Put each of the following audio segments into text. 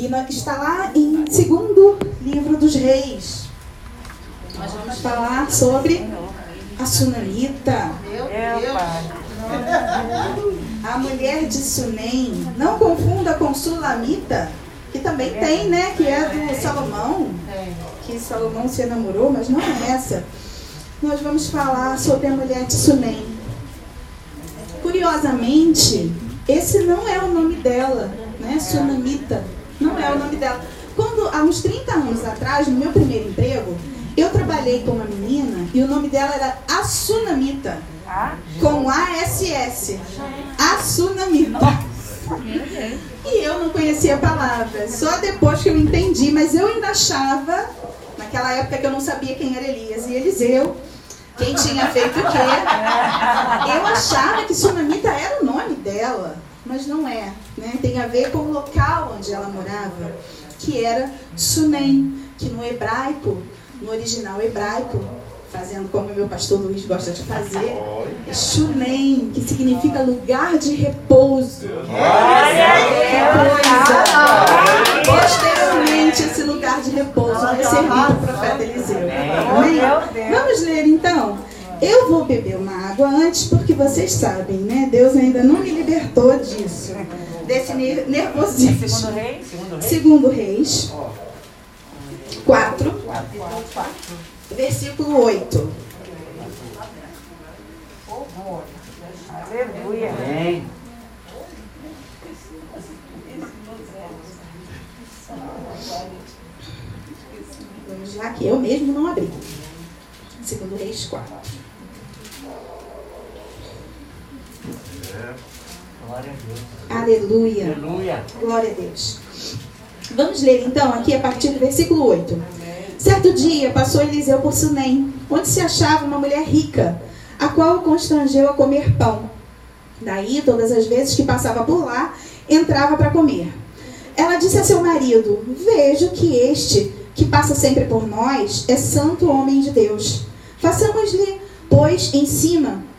E está lá em segundo livro dos reis. Nós vamos falar sobre a Sunamita. A mulher de Sunem. Não confunda com Sulamita, que também tem, né? Que é do Salomão. Que Salomão se enamorou, mas não é essa. Nós vamos falar sobre a mulher de Sunem. Curiosamente, esse não é o nome dela, né? Sunamita. Não é o nome dela. Quando, há uns 30 anos atrás, no meu primeiro emprego, eu trabalhei com uma menina e o nome dela era Asunamita. Com ASS. Asunamita. E eu não conhecia a palavra. Só depois que eu entendi, mas eu ainda achava, naquela época que eu não sabia quem era Elias e Eliseu, quem tinha feito o quê. Eu achava que Sunamita era o nome dela, mas não é. Né? Tem a ver com o local onde ela morava, que era Sunem, que no hebraico, no original hebraico, fazendo como o meu pastor Luiz gosta de fazer, é Shunem, que significa lugar de repouso. Que coisa! Posteriormente, esse lugar de repouso vai servir o profeta Eliseu. Amém? Vamos ler então? Eu vou beber uma água antes, porque vocês sabem, né? Deus ainda não me libertou disso. Desse nervosismo. Segundo Reis? Segundo Reis. 4. Versículo 8. Aleluia. Amém. Vamos lá, que eu mesmo não abri. Segundo Reis 4. Glória a Deus. Aleluia. Aleluia. Glória a Deus. Vamos ler então aqui a partir do versículo 8. Certo dia passou Eliseu por Sunem, onde se achava uma mulher rica, a qual o constrangeu a comer pão. Daí, todas as vezes que passava por lá, entrava para comer. Ela disse a seu marido: Vejo que este, que passa sempre por nós, é santo homem de Deus. Façamos-lhe, pois, em cima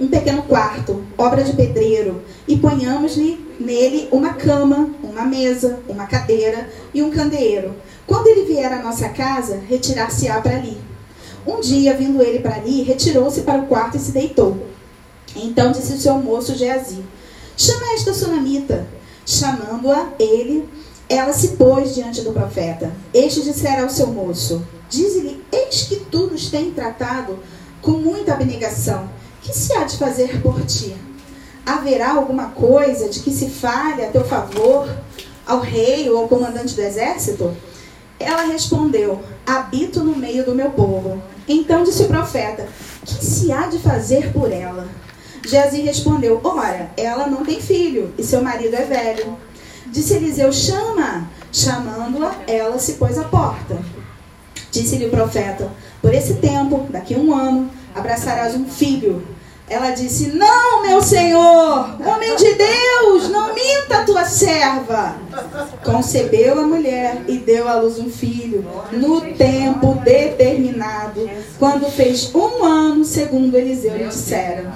um pequeno quarto, obra de pedreiro, e ponhamos-lhe nele uma cama, uma mesa, uma cadeira e um candeeiro. Quando ele vier à nossa casa, retirar-se-á para ali. Um dia, vindo ele para ali, retirou-se para o quarto e se deitou. Então disse o seu moço Geazi: Chama esta sunamita. Chamando-a, ele, ela se pôs diante do profeta. Este dissera ao seu moço: Dize-lhe: Eis que tu nos tem tratado com muita abnegação. Que se há de fazer por ti? Haverá alguma coisa de que se fale a teu favor ao rei ou ao comandante do exército? Ela respondeu: Habito no meio do meu povo. Então disse o profeta: Que se há de fazer por ela? Geazi respondeu: Ora, ela não tem filho e seu marido é velho. Disse Eliseu: Chama. Chamando-a, ela se pôs à porta. Disse-lhe o profeta: Por esse tempo, daqui a um ano, abraçarás um filho. Ela disse: Não, meu senhor, homem de Deus, não minta a tua serva. Concebeu a mulher e deu à luz um filho, no tempo determinado, quando fez um ano, segundo Eliseu lhe dissera.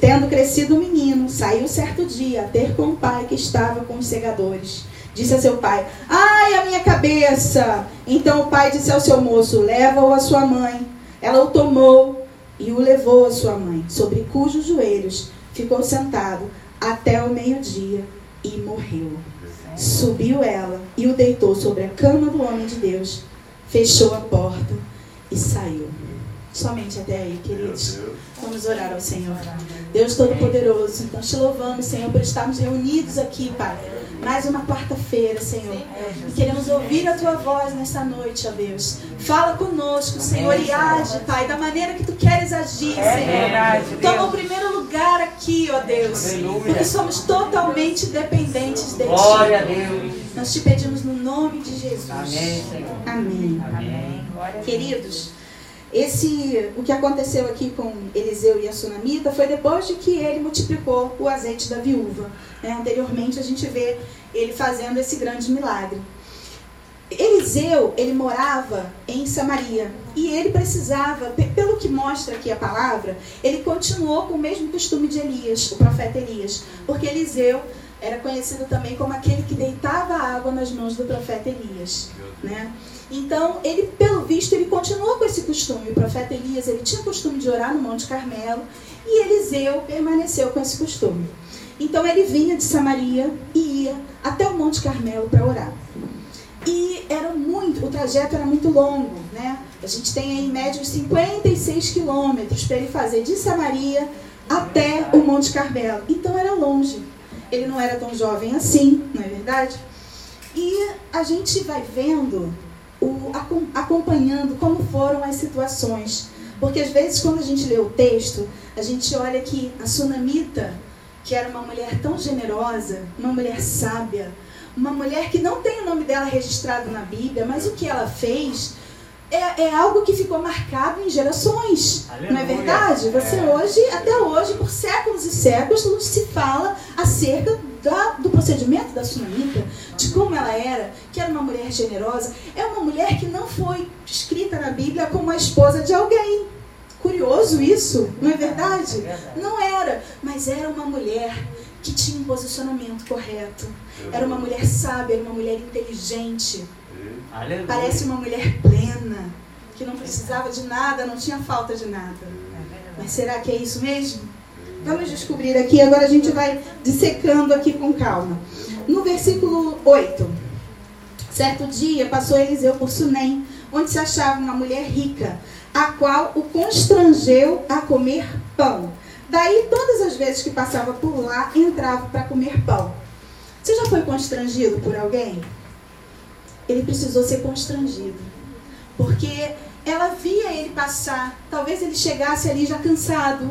Tendo crescido o menino, saiu certo dia a ter com o pai que estava com os segadores. Disse a seu pai: Ai, a minha cabeça! Então o pai disse ao seu moço: Leva-o à sua mãe. Ela o tomou e o levou à sua mãe, sobre cujos joelhos ficou sentado até o meio-dia e morreu. Subiu ela e o deitou sobre a cama do homem de Deus, fechou a porta e saiu. Somente até aí, queridos. Vamos orar ao Senhor. Deus Todo-Poderoso, nós te louvamos, Senhor, por estarmos reunidos aqui, Pai. Mais uma quarta-feira, Senhor. E queremos ouvir a tua voz nesta noite, ó Deus. Fala conosco, Senhor, e age, Pai, da maneira que tu queres agir, Senhor. Toma o primeiro lugar aqui, ó Deus. Porque somos totalmente dependentes de ti. Glória a Deus. Nós te pedimos no nome de Jesus. Amém, Senhor. Amém. Amém. Queridos, esse, o que aconteceu aqui com Eliseu e a Sunamita foi depois de que ele multiplicou o azeite da viúva. Né? Anteriormente a gente vê ele fazendo esse grande milagre. Eliseu, ele morava em Samaria e ele precisava, pelo que mostra aqui a palavra, ele continuou com o mesmo costume de Elias, o profeta Elias, porque Eliseu era conhecido também como aquele que deitava água nas mãos do profeta Elias, né? Então, ele, pelo visto, ele continuou com esse costume. O profeta Elias, ele tinha o costume de orar no Monte Carmelo e Eliseu permaneceu com esse costume. Então, ele vinha de Samaria e ia até o Monte Carmelo para orar. E era muito, o trajeto era muito longo, né? A gente tem aí em média uns 56 quilômetros para ele fazer de Samaria até o Monte Carmelo. Então era longe. Ele não era tão jovem assim, não é verdade? E a gente vai vendo, acompanhando como foram as situações. Porque às vezes quando a gente lê o texto, a gente olha que a sunamita, que era uma mulher tão generosa, uma mulher sábia, uma mulher que não tem o nome dela registrado na Bíblia, mas o que ela fez é, é algo que ficou marcado em gerações. Aleluia. Não é verdade? Você é. hoje, até hoje, por séculos e séculos, se fala acerca da, do procedimento da sunamita, de como ela era, que era uma mulher generosa. É uma mulher que não foi escrita na Bíblia como a esposa de alguém. Curioso isso, não é verdade? É não era, mas era uma mulher que tinha um posicionamento correto. Era uma mulher sábia, era uma mulher inteligente. Aleluia. Parece uma mulher plena, que não precisava de nada, não tinha falta de nada. Mas será que é isso mesmo? Vamos descobrir aqui, agora a gente vai dissecando aqui com calma. No versículo 8. Certo dia passou Eliseu por Sunem, onde se achava uma mulher rica, a qual o constrangeu a comer pão. Daí, todas as vezes que passava por lá, entrava para comer pão. Você já foi constrangido por alguém? Ele precisou ser constrangido. Porque ela via ele passar, talvez ele chegasse ali já cansado.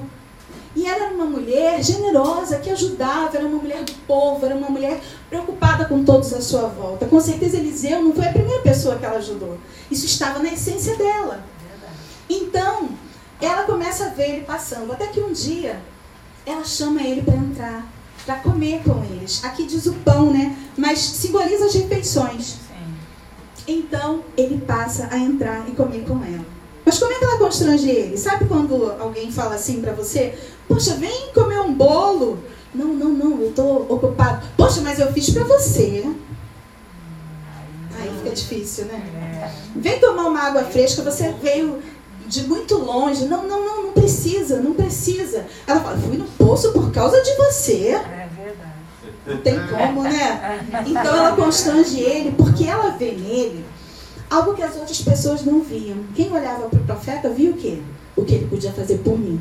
E ela era uma mulher generosa, que ajudava, era uma mulher do povo, era uma mulher preocupada com todos à sua volta. Com certeza Eliseu não foi a primeira pessoa que ela ajudou. Isso estava na essência dela. Então, ela começa a ver ele passando. Até que um dia, ela chama ele para entrar, para comer com eles. Aqui diz o pão, né? Mas simboliza as refeições. Então ele passa a entrar e comer com ela. Mas como é que ela constrange ele? Sabe quando alguém fala assim para você? Poxa, vem comer um bolo. Não, não, não, eu estou ocupado. Poxa, mas eu fiz para você. Aí fica difícil, né? Vem tomar uma água fresca, você veio de muito longe. Não, não, não, não precisa, não precisa. Ela fala, fui no poço por causa de você. É não tem como, né? Então ela constrange ele porque ela vê nele algo que as outras pessoas não viam. Quem olhava para o profeta viu o quê? O que ele podia fazer por mim.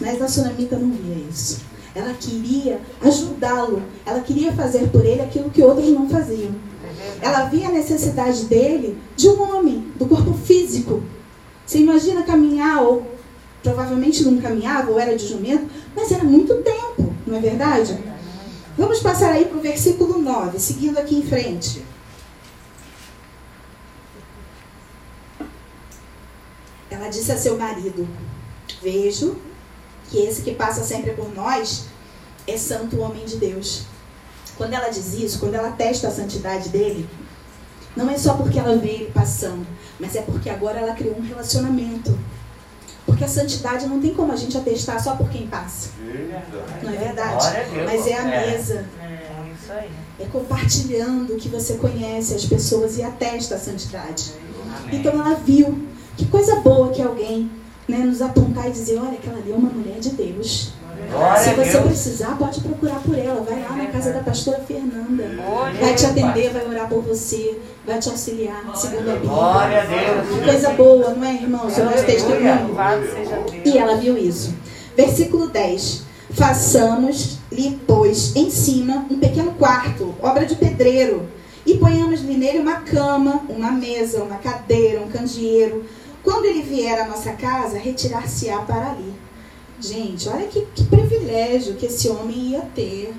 Mas a sunamita não via isso. Ela queria ajudá-lo. Ela queria fazer por ele aquilo que outros não faziam. Ela via a necessidade dele de um homem, do corpo físico. Você imagina caminhar, ou provavelmente não caminhava, ou era de jumento, mas era muito tempo, não é verdade? Vamos passar aí para o versículo 9, seguindo aqui em frente. Ela disse a seu marido: Vejo que esse que passa sempre por nós é santo homem de Deus. Quando ela diz isso, quando ela testa a santidade dele, não é só porque ela vê ele passando, mas é porque agora ela criou um relacionamento. Porque a santidade não tem como a gente atestar só por quem passa. Não é verdade? Mas é a mesa. É compartilhando o que você conhece as pessoas e atesta a santidade. Então ela viu que coisa boa que alguém né, nos apontar e dizer, olha, aquela ali é uma mulher de Deus. Se você precisar, pode procurar por ela. Vai lá na casa da pastora Fernanda. Vai te atender, vai orar por você, vai te auxiliar, segundo a Bíblia. Coisa boa, não é, irmão? Seu nosso testemunho. E ela viu isso. Versículo 10. Façamos-lhe, pois, em cima um pequeno quarto, obra de pedreiro, e ponhamos-lhe nele uma cama, uma mesa, uma cadeira, um candeeiro. Quando ele vier à nossa casa, retirar-se-á para ali. Gente, olha que, que privilégio que esse homem ia ter.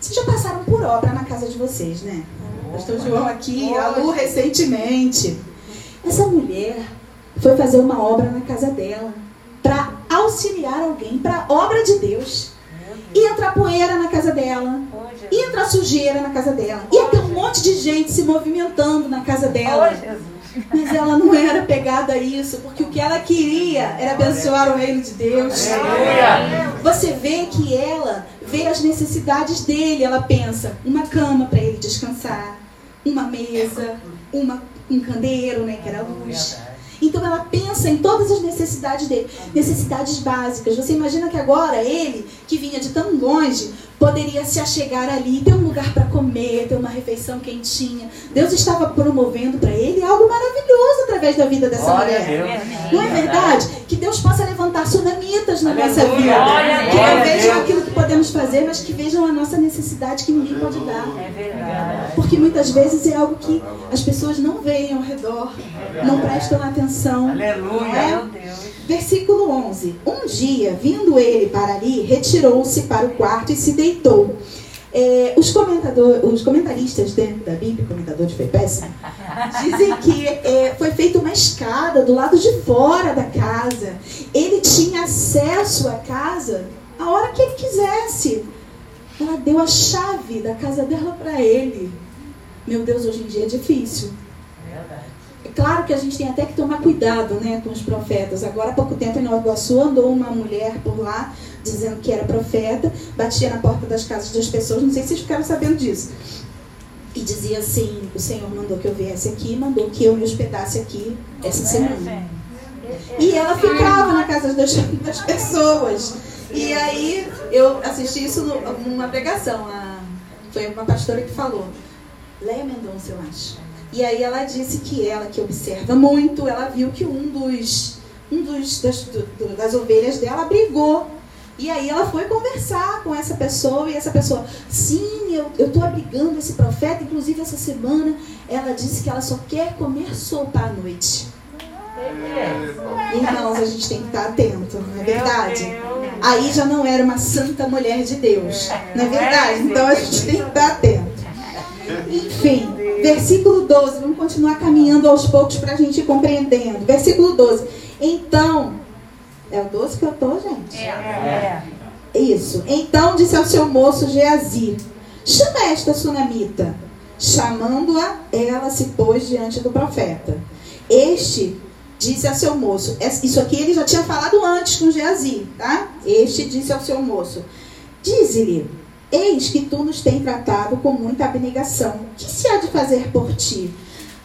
Vocês já passaram por obra na casa de vocês, né? Oh, Pastor João aqui, a Lu recentemente. Essa mulher foi fazer uma obra na casa dela para auxiliar alguém para a obra de Deus. Ia entrar poeira na casa dela. Ia entrar sujeira na casa dela. Ia ter um monte de gente se movimentando na casa dela. Mas ela não era pegada a isso, porque o que ela queria era abençoar o reino de Deus. Você vê que ela vê as necessidades dele. Ela pensa: uma cama para ele descansar, uma mesa, uma, um candeeiro, né, que era a luz. Então ela pensa em todas as necessidades dele, necessidades básicas. Você imagina que agora ele, que vinha de tão longe, poderia se achegar ali, ter um lugar para comer, ter uma refeição quentinha. Deus estava promovendo para ele algo maravilhoso através da vida dessa Glória mulher. Não é verdade? Que Deus possa levantar sunamitas na nossa Aleluia. vida. Glória a Que não vejam aquilo que podemos fazer, mas que vejam a nossa necessidade que ninguém pode dar. É verdade. Porque muitas vezes é algo que as pessoas não veem ao redor, não prestam atenção. É? Aleluia. Meu Deus. Versículo 11. Um dia, vindo ele para ali, retirou-se para o quarto e se deitou. É, os, comentador, os comentaristas dentro da Bíblia, comentadores foi péssimo, dizem que é, foi feita uma escada do lado de fora da casa. Ele tinha acesso à casa a hora que ele quisesse. Ela deu a chave da casa dela para ele. Meu Deus, hoje em dia é difícil. É claro que a gente tem até que tomar cuidado né, com os profetas. Agora, há pouco tempo, em Nova Iguaçu, andou uma mulher por lá dizendo que era profeta, batia na porta das casas das pessoas, não sei se vocês ficaram sabendo disso. E dizia assim: O Senhor mandou que eu viesse aqui, mandou que eu me hospedasse aqui essa semana. E ela ficava na casa das, das pessoas. E aí eu assisti isso numa pregação. a- foi uma pastora que falou. Leia Mendonça, eu acho. E aí ela disse que ela, que observa muito, ela viu que um dos, um dos das, do- das ovelhas dela brigou. E aí ela foi conversar com essa pessoa e essa pessoa, sim, eu, tô abrigando esse profeta, inclusive essa semana ela disse que ela só quer comer sopa à noite. Irmãos, a gente tem que estar atento, não é verdade? Aí já não era uma santa mulher de Deus, não é verdade? Então a gente tem que estar atento. Enfim, versículo 12, vamos continuar caminhando aos poucos para a gente ir compreendendo. Versículo 12. Então, é o 12 que eu tô, gente? É. Isso. Então disse ao seu moço Geazi: Chama esta sunamita. Chamando-a, ela se pôs diante do profeta. Este disse ao seu moço: es- Isso aqui ele já tinha falado antes com Geazi, tá? Este disse ao seu moço: Dize-lhe: Eis que tu nos tem tratado com muita abnegação. Que se há de fazer por ti?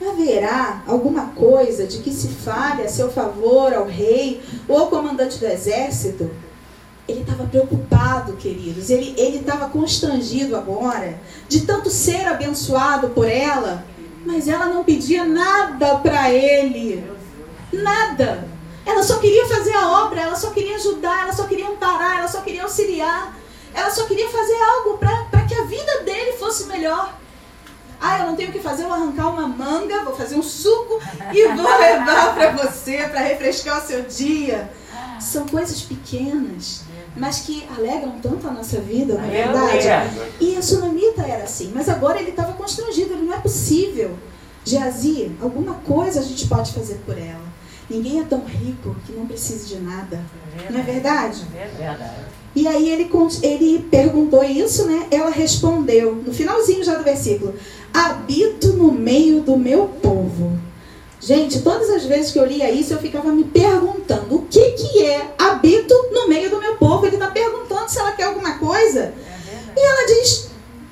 Haverá alguma coisa de que se fale a seu favor ao rei ou ao comandante do exército? Ele estava preocupado, queridos. Ele estava constrangido agora de tanto ser abençoado por ela, mas ela não pedia nada para ele. Nada. Ela só queria fazer a obra, ela só queria ajudar, ela só queria amparar, ela só queria auxiliar. Ela só queria fazer algo para que a vida dele fosse melhor. Ah, eu não tenho o que fazer, eu vou arrancar uma manga, vou fazer um suco e vou levar para você, para refrescar o seu dia. São coisas pequenas, mas que alegram tanto a nossa vida, não é verdade? E a sunamita era assim, mas agora ele estava constrangido, ele não é possível. Geazi, alguma coisa a gente pode fazer por ela. Ninguém é tão rico que não precise de nada. Não é verdade? Verdade. E aí ele, ele perguntou isso, né? Ela respondeu, no finalzinho já do versículo: Habito no meio do meu povo. Gente, todas as vezes que eu lia isso, eu ficava me perguntando o que, que é habito no meio do meu povo. Ele está perguntando se ela quer alguma coisa. E ela diz: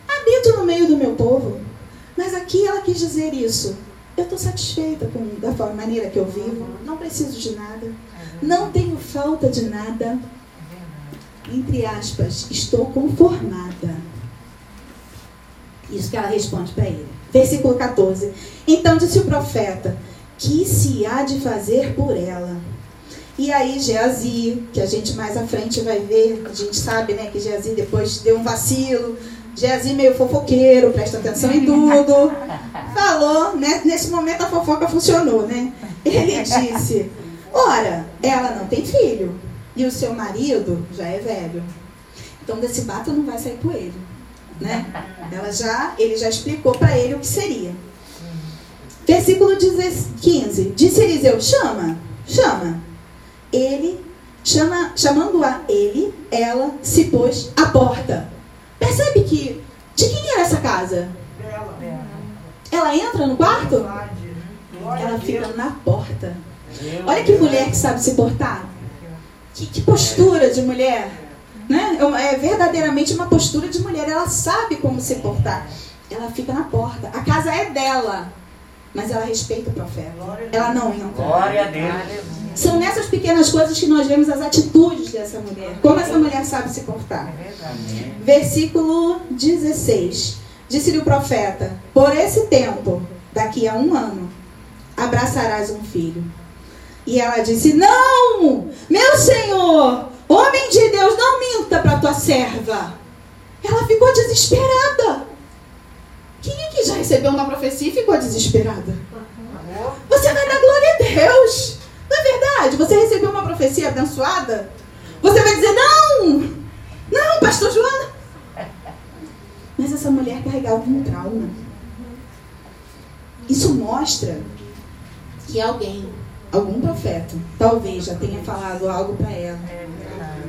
habito no meio do meu povo. Mas aqui ela quis dizer isso. Eu estou satisfeita com da forma, maneira que eu vivo. Não preciso de nada. Não tenho falta de nada. Entre aspas, estou conformada. Isso que ela responde para ele. Versículo 14. Então disse o profeta: Que se há de fazer por ela? E aí Geazi, que a gente mais à frente vai ver, a gente sabe né, que Geazi depois deu um vacilo. Geazi meio fofoqueiro, presta atenção em tudo. Falou, né? Nesse momento a fofoca funcionou, né? Ele disse: Ora, ela não tem filho. E o seu marido já é velho. Então desse bato não vai sair coelho. Né? Ela já, ele já explicou para ele o que seria. Versículo 15. Disse Eliseu: chama, chama. Ele, chama, chamando-a ele, ela se pôs à porta. Percebe que. De quem era essa casa? Ela entra no quarto? Ela fica na porta. Olha que mulher que sabe se portar. Que, que postura de mulher. Né? É É verdadeiramente uma postura de mulher. Ela sabe como se portar. ela fica na porta. A casa é dela, mas ela respeita o profeta. Ela não entra. Glória a Deus. São nessas pequenas coisas que nós vemos as atitudes dessa mulher. Como essa mulher sabe se portar. É. Versículo 16. Disse-lhe o profeta: Por esse tempo, daqui a um ano, abraçarás um filho. E ela disse: Não, meu senhor, homem de Deus, não minta para tua serva. Ela ficou desesperada. Quem é que já recebeu uma profecia e ficou desesperada? Você vai dar glória a Deus. Não é verdade? Você recebeu uma profecia abençoada? Você vai dizer: Não, não, pastor Joana. Mas essa mulher carregava um trauma. Isso mostra que alguém, algum profeta, talvez já tenha falado algo para ela. É.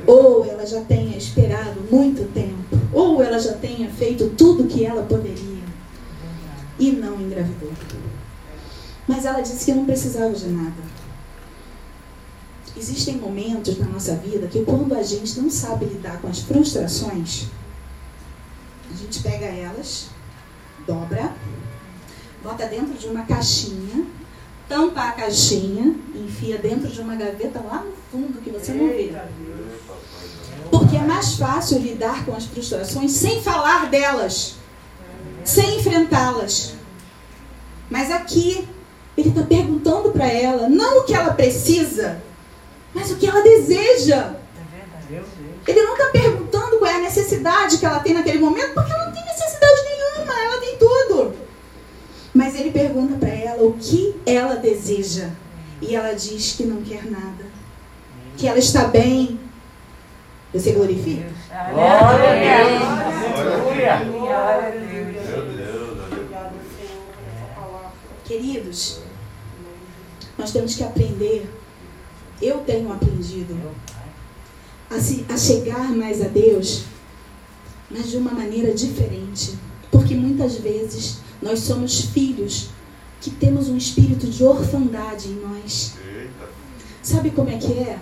Ou ela já tenha esperado muito tempo. Ou ela já tenha feito tudo que ela poderia. E não engravidou. Mas ela disse que não precisava de nada. Existem momentos na nossa vida que quando a gente não sabe lidar com as frustrações, a gente pega elas, dobra, bota dentro de uma caixinha, tampa a caixinha, enfia dentro de uma gaveta lá no fundo que você não vê. Porque é mais fácil lidar com as frustrações sem falar delas, sem enfrentá-las. Mas aqui, ele está perguntando para ela, não o que ela precisa, mas o que ela deseja. Ele não está perguntando qual é a necessidade que ela tem naquele momento, porque ela não tem necessidade nenhuma, ela tem tudo. Mas ele pergunta para ela o que ela deseja. E ela diz que não quer nada. Que ela está bem. Você glorifica? Glória a Deus. Glória a Deus, Queridos, nós temos que aprender. Eu tenho aprendido a, se, a chegar mais a Deus, mas de uma maneira diferente. Porque muitas vezes nós somos filhos que temos um espírito de orfandade em nós. Sabe como é que é?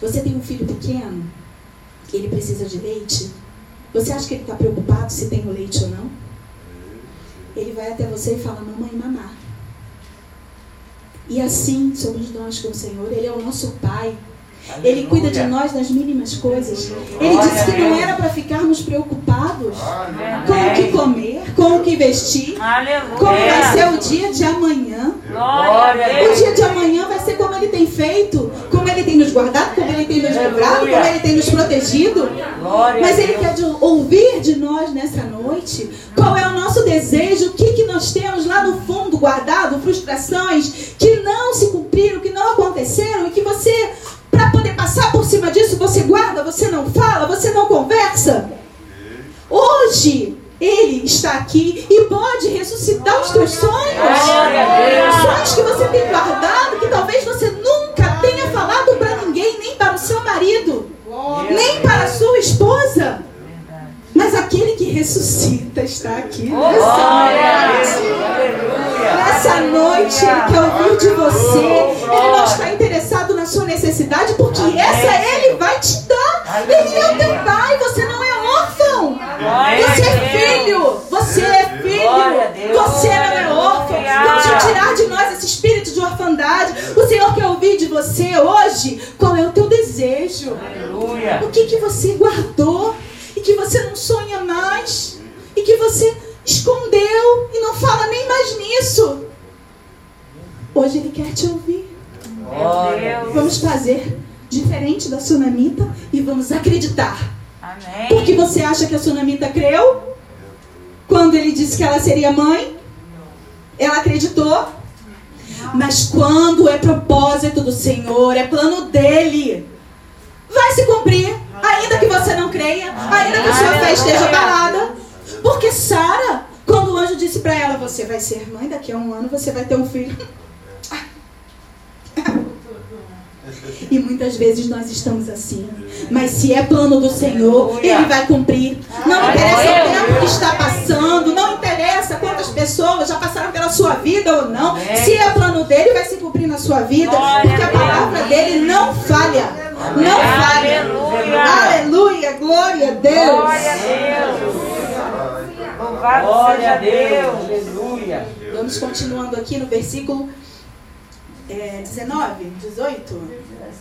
Você tem um filho pequeno, ele precisa de leite. Você acha que ele está preocupado se tem o leite ou não? Ele vai até você e fala, mamãe, mamar. E assim somos nós com o Senhor. Ele é o nosso Pai. Ele cuida de nós nas mínimas coisas. Ele disse que não era para ficarmos preocupados com o que comer, com o que vestir, Aleluia. como vai ser o dia de amanhã. O dia de amanhã vai ser como ele tem feito, como ele tem nos guardado, como ele tem nos livrado, como ele tem nos protegido. Mas ele quer de- ouvir de nós nessa noite qual é o nosso desejo, o que, que nós temos lá no fundo guardado, frustrações que não se cumpriram, que não aconteceram e que você, para poder passar por cima disso, você guarda, você não fala, você não conversa. Hoje ele está aqui e pode ressuscitar os teus sonhos. Sonhos que você tem guardado, que talvez você nunca tenha falado para ninguém, nem para o seu marido, nem para a sua esposa. Mas aquele que ressuscita está aqui. Nessa Glória Nessa noite ele quer ouvir de você. Ele não está interessado na sua necessidade, porque essa ele vai te dar. Ele é o teu pai, você não é órfão. Você é filho, você é filho, você não é órfão. Vamos tirar de nós esse espírito de orfandade. O Senhor quer ouvir de você hoje qual é o teu desejo. O que, que você guardou e que você não sonha mais e que você escondeu e não fala nem mais nisso. Hoje ele quer te ouvir. Vamos fazer diferente da sunamita e vamos acreditar. Amém. Porque você acha que a sunamita creu? Quando ele disse que ela seria mãe? Ela acreditou? Mas quando é propósito do Senhor, é plano dele, vai se cumprir. Ainda que você não creia, ainda que sua fé esteja abalada. Porque Sara, quando o anjo disse para ela: Você vai ser mãe, daqui a um ano você vai ter um filho. E muitas vezes nós estamos assim. Mas se é plano do Senhor, Ele vai cumprir. Não interessa o tempo que está passando, não interessa quantas pessoas já passaram pela sua vida ou não. Se é plano dele, vai se cumprir na sua vida. Porque a palavra dele não falha. Não falha. Aleluia. Aleluia, glória a Deus. Glória a Deus. Louvado Glória seja a Deus. Deus. Aleluia. Vamos continuando aqui no versículo é, 19, 18,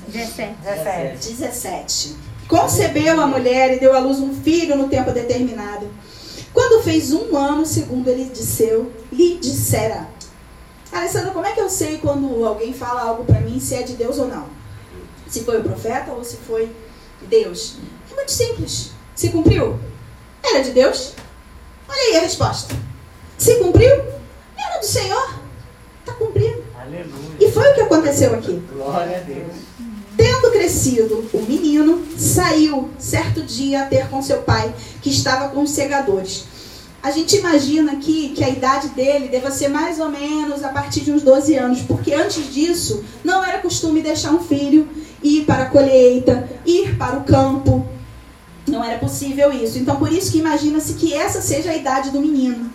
17. 17. 17. Concebeu a mulher e deu à luz um filho no tempo determinado. Quando fez um ano, segundo ele disseu, lhe dissera. Alessandra, como é que eu sei quando alguém fala algo para mim se é de Deus ou não? Se foi o profeta ou se foi Deus? É muito simples. Se cumpriu? Era de Deus? Olha aí a resposta. Se cumpriu? Era do Senhor. Está cumprido. Aleluia. E foi o que aconteceu aqui. Glória a Deus. Tendo crescido, o menino saiu certo dia a ter com seu pai, que estava com os segadores. A gente imagina aqui que a idade dele deva ser mais ou menos a partir de uns 12 anos, porque antes disso não era costume deixar um filho ir para a colheita, ir para o campo. Não era possível isso. Então, por isso que imagina-se que essa seja a idade do menino.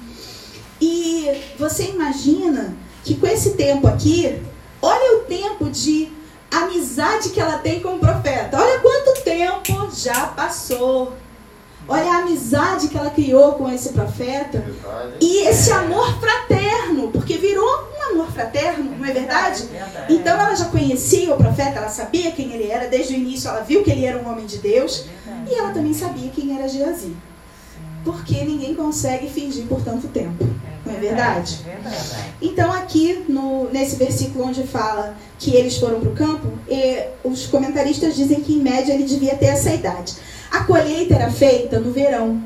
E você imagina que com esse tempo aqui, olha o tempo de amizade que ela tem com o profeta. Olha quanto tempo já passou. Olha a amizade que ela criou com esse profeta. E esse amor fraterno, porque virou um amor fraterno, não é verdade? Então ela já conhecia o profeta, ela sabia quem ele era, desde o início ela viu que ele era um homem de Deus. E ela também sabia quem era Geazi. Porque ninguém consegue fingir por tanto tempo. Não é verdade? É. Então, aqui no, nesse versículo onde fala que eles foram para o campo, os comentaristas dizem que em média ele devia ter essa idade. A colheita era feita no verão.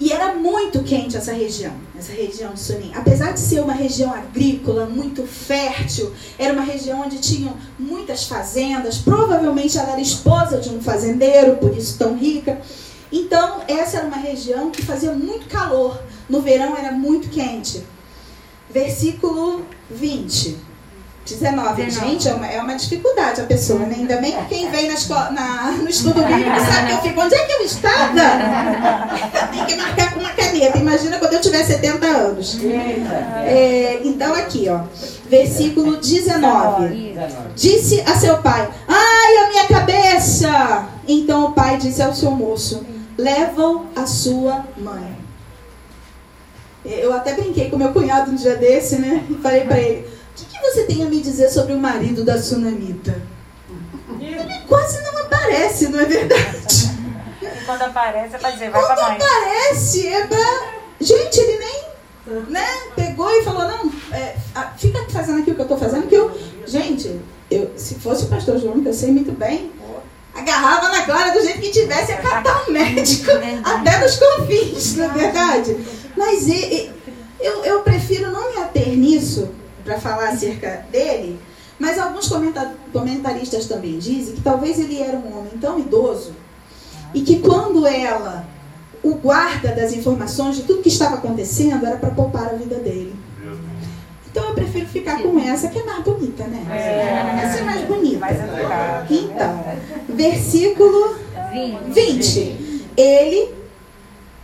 E era muito quente essa região, essa região de Sunim. Apesar de ser uma região agrícola, muito fértil, era uma região onde tinham muitas fazendas. Provavelmente ela era esposa de um fazendeiro, por isso tão rica. Então, essa era uma região que fazia muito calor. No verão era muito quente. Versículo 20. 19. 19. Gente, é uma, é uma dificuldade a pessoa, né? Ainda bem que quem vem na escola, na, no estudo bíblico sabe que eu fico. Onde é que eu estava? Tem que marcar com uma caneta. Imagina quando eu tiver 70 anos. É, então, aqui, ó. Versículo 19. Disse a seu pai: Ai, a minha cabeça! Então o pai disse ao seu moço: Levam a sua mãe. Eu até brinquei com meu cunhado um dia desse, né? E falei pra ele: que, você tem a me dizer sobre o marido da sunamita? Ele quase não aparece, não é verdade? E quando aparece, é pra dizer, vai Quando pra mãe. aparece, é pra. Gente, ele nem. Né? Pegou e falou: Não, é, fica fazendo aqui o que eu tô fazendo, que eu. Gente, eu, se fosse o pastor João, que eu sei muito bem, agarrava na Clara do jeito que tivesse, ia catar um médico até nos confins, não é verdade? Mas e- e- eu, eu prefiro não me ater nisso para falar acerca dele, mas alguns comenta- comentaristas também dizem que talvez ele era um homem tão idoso e que quando ela o guarda das informações de tudo que estava acontecendo era para poupar a vida dele. Então eu prefiro ficar com essa que é mais bonita, né? É. Essa é mais bonita. Educado. Então, versículo 20. Ele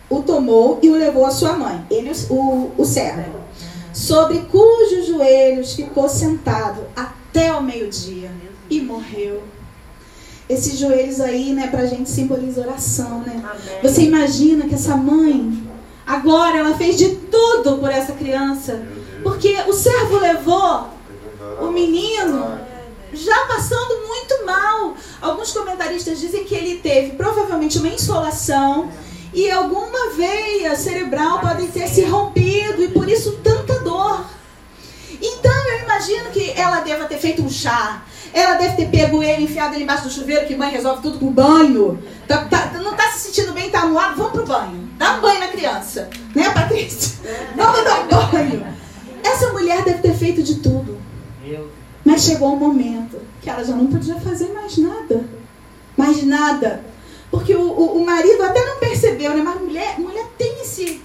o tomou e o levou à sua mãe, ele o, o servo, sobre cujos joelhos ficou sentado até o meio-dia e morreu. Esses joelhos aí, né, pra gente simboliza oração, né? Você imagina que essa mãe, agora ela fez de tudo por essa criança, porque o servo levou o menino já passando muito mal. Alguns comentaristas dizem que ele teve provavelmente uma insolação e alguma veia cerebral pode ter se rompido e por isso tanta dor. Então eu imagino que ela deva ter feito um chá. Ela deve ter pego ele, enfiado ele embaixo do chuveiro, que mãe resolve tudo com banho. Tá- tá- não tá se sentindo bem, tá amuado, vamos pro banho. Dá um banho na criança. Né, Patrícia? Vamos dar um banho. Essa mulher deve ter feito de tudo. Mas chegou um momento que ela já não podia fazer mais nada. Mais nada. Porque o, o, o marido até não percebeu, né? Mas mulher, mulher tem esse.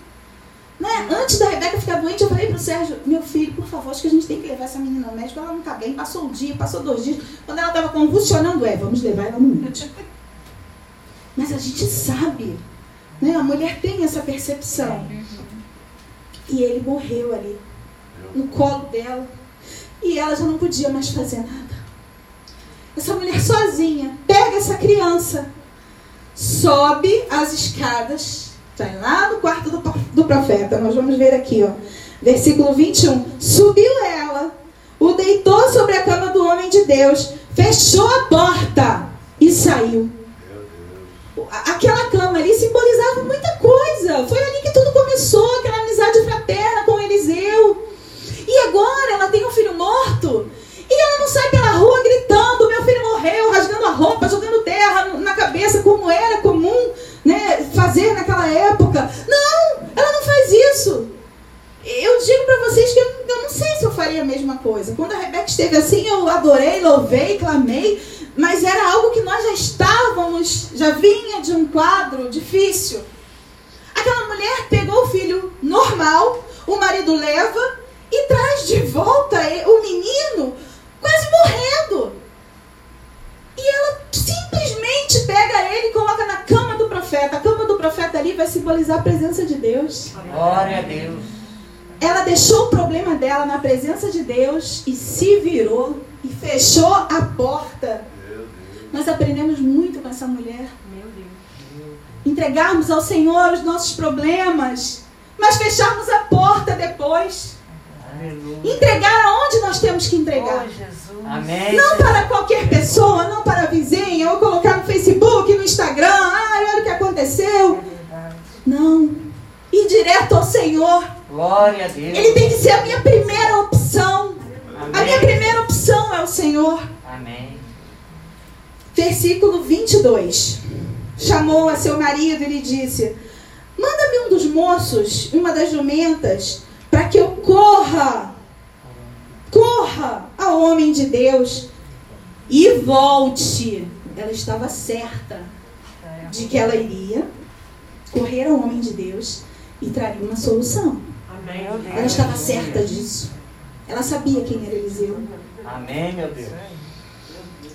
Né? Antes da Rebeca ficar doente, eu falei pro Sérgio, meu filho, por favor, acho que a gente tem que levar essa menina ao médico, ela não tá bem, passou um dia, passou dois dias. Quando ela estava convulsionando, é, vamos levar ela no médico. Mas a gente sabe, né? A mulher tem essa percepção. E ele morreu ali, no colo dela. E ela já não podia mais fazer nada. Essa mulher sozinha pega essa criança, sobe as escadas, Está lá no quarto do, do profeta. Nós vamos ver aqui, ó. Versículo 21. Subiu ela, o deitou sobre a cama do homem de Deus, fechou a porta e saiu. Aquela cama ali simbolizava muita coisa. Foi ali que tudo começou, aquela amizade fraterna com Eliseu. E agora ela tem um filho morto. E ela não sai pela rua gritando: meu filho morreu, rasgando a roupa, jogando terra na cabeça, como era comum né, fazer naquela época. Não, ela não faz isso. Eu digo para vocês que eu, não sei se eu faria a mesma coisa. Quando a Rebeca esteve assim, eu adorei, louvei, clamei, mas era algo que nós já estávamos, já vinha de um quadro difícil. Aquela mulher pegou o filho normal, o marido leva e traz de volta o menino quase morrendo. E ela simplesmente pega ele e coloca na cama do profeta. A cama do profeta ali vai simbolizar a presença de Deus. Glória a Deus. Ela deixou o problema dela na presença de Deus e se virou e fechou a porta. Nós aprendemos muito com essa mulher. Entregarmos ao Senhor os nossos problemas, mas fecharmos a porta depois. Entregar aonde nós temos que entregar. Jesus. Amém. Não para qualquer pessoa, não para a vizinha, ou colocar no Facebook, no Instagram, ai, olha o que aconteceu. Não. Ir direto ao Senhor. Glória a Deus. Ele tem que ser a minha primeira opção. Amém. A minha primeira opção é o Senhor. Amém. Versículo 22. Chamou a seu marido e lhe disse: Manda-me um dos moços, uma das jumentas, para que eu corra, corra ao homem de Deus e volte. Ela estava certa de que ela iria correr ao homem de Deus e traria uma solução. Amém. Ela estava certa disso. Ela sabia quem era Eliseu. Amém, meu Deus.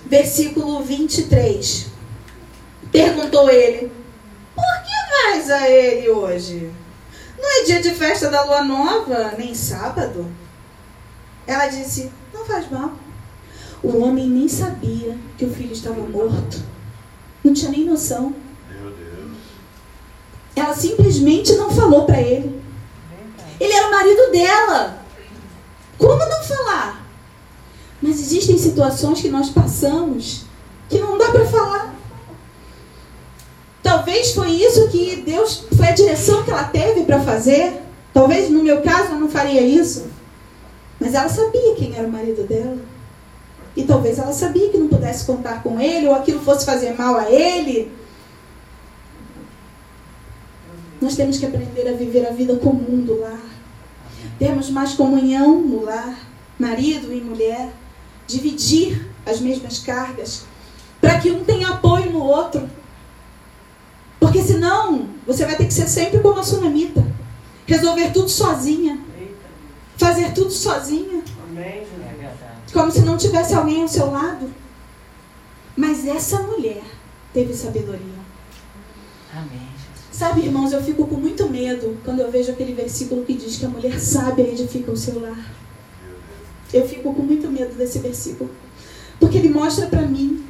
Versículo 23. Perguntou ele: Por que vais a ele hoje? Não é dia de festa da lua nova, nem sábado. Ela disse: Não faz mal. O homem nem sabia que o filho estava morto. Não tinha nem noção. Meu Deus. Ela simplesmente não falou para ele. Ele era o marido dela. Como não falar? Mas existem situações que nós passamos que não dá para falar. Talvez foi isso que Deus, foi a direção que ela teve para fazer. Talvez no meu caso eu não faria isso. Mas ela sabia quem era o marido dela. E talvez ela sabia que não pudesse contar com ele, ou aquilo fosse fazer mal a ele. Nós temos que aprender a viver a vida comum do lar. Temos mais comunhão no lar, marido e mulher. Dividir as mesmas cargas, para que um tenha apoio no outro. Porque senão, você vai ter que ser sempre como a sunamita. Resolver tudo sozinha. Fazer tudo sozinha. É. Como se não tivesse alguém ao seu lado. Mas essa mulher teve sabedoria. Amém. Sabe, irmãos, eu fico com muito medo quando eu vejo aquele versículo que diz que a mulher sábia edifica o seu lar. Eu fico com muito medo desse versículo. Porque ele mostra para mim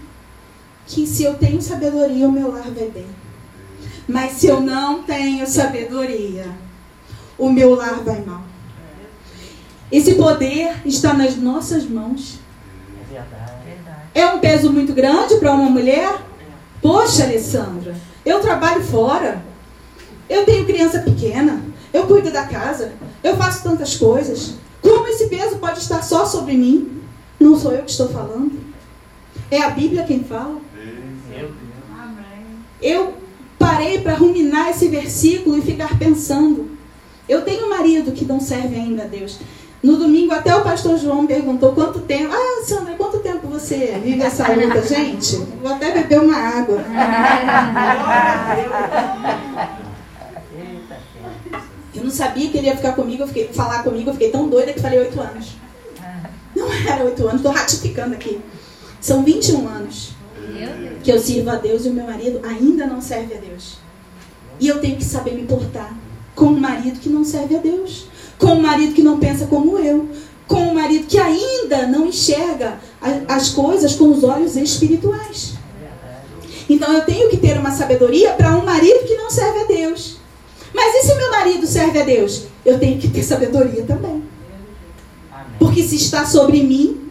que se eu tenho sabedoria, o meu lar vai bem. Mas se eu não tenho sabedoria, o meu lar vai mal. Esse poder está nas nossas mãos. É. É um peso muito grande para uma mulher? Poxa, Alessandra, eu trabalho fora. Eu tenho criança pequena. Eu cuido da casa. Eu faço tantas coisas. Como esse peso pode estar só sobre mim? Não sou eu que estou falando. É a Bíblia quem fala. Meu Deus. Eu parei para ruminar esse versículo e ficar pensando. Eu tenho um marido que não serve ainda a Deus. No domingo, até o pastor João perguntou quanto tempo. Ah, Sandra, quanto tempo você vive essa luta? Gente, vou até beber uma água. Eu não sabia que ele ia ficar comigo, eu fiquei, falar comigo, eu fiquei tão doida que falei oito anos. Não era oito anos, estou ratificando aqui. São 21 anos que eu sirvo a Deus e o meu marido ainda não serve a Deus. E eu tenho que saber me portar com um marido que não serve a Deus, com um marido que não pensa como eu, com um marido que ainda não enxerga as coisas com os olhos espirituais. Então eu tenho que ter uma sabedoria para um marido que não serve a Deus. Mas e se meu marido serve a Deus? Eu tenho que ter sabedoria também. Porque se está sobre mim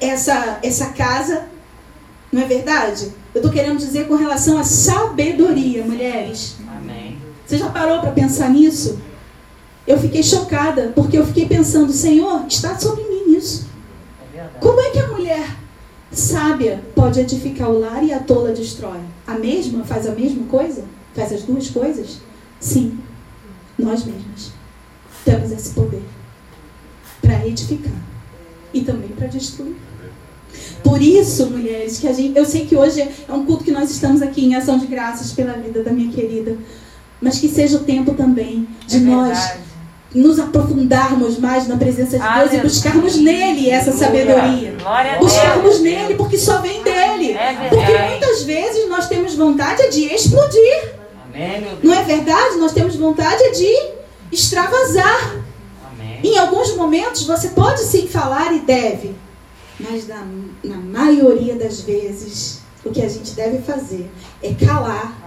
essa, essa casa, não é verdade? Eu estou querendo dizer com relação à sabedoria, mulheres. Amém. Você já parou para pensar nisso? Eu fiquei chocada, porque eu fiquei pensando, Senhor, está sobre mim isso. É. Como é que a mulher sábia pode edificar o lar e a tola destrói? A mesma faz a mesma coisa? Faz as duas coisas? Sim, nós mesmas temos esse poder para edificar e também para destruir. Por isso, mulheres, que a gente, eu sei que hoje é um culto que nós estamos aqui em ação de graças pela vida da minha querida, mas que seja o tempo também de É nós nos aprofundarmos mais na presença de Deus e Aleluia. buscarmos nele essa sabedoria. Buscarmos nele porque só vem dele. É Porque muitas vezes nós temos vontade de explodir. Amém. Não é verdade? Nós temos vontade de extravasar. Amém. Em alguns momentos você pode sim falar e deve. Mas na, na maioria das vezes o que a gente deve fazer é calar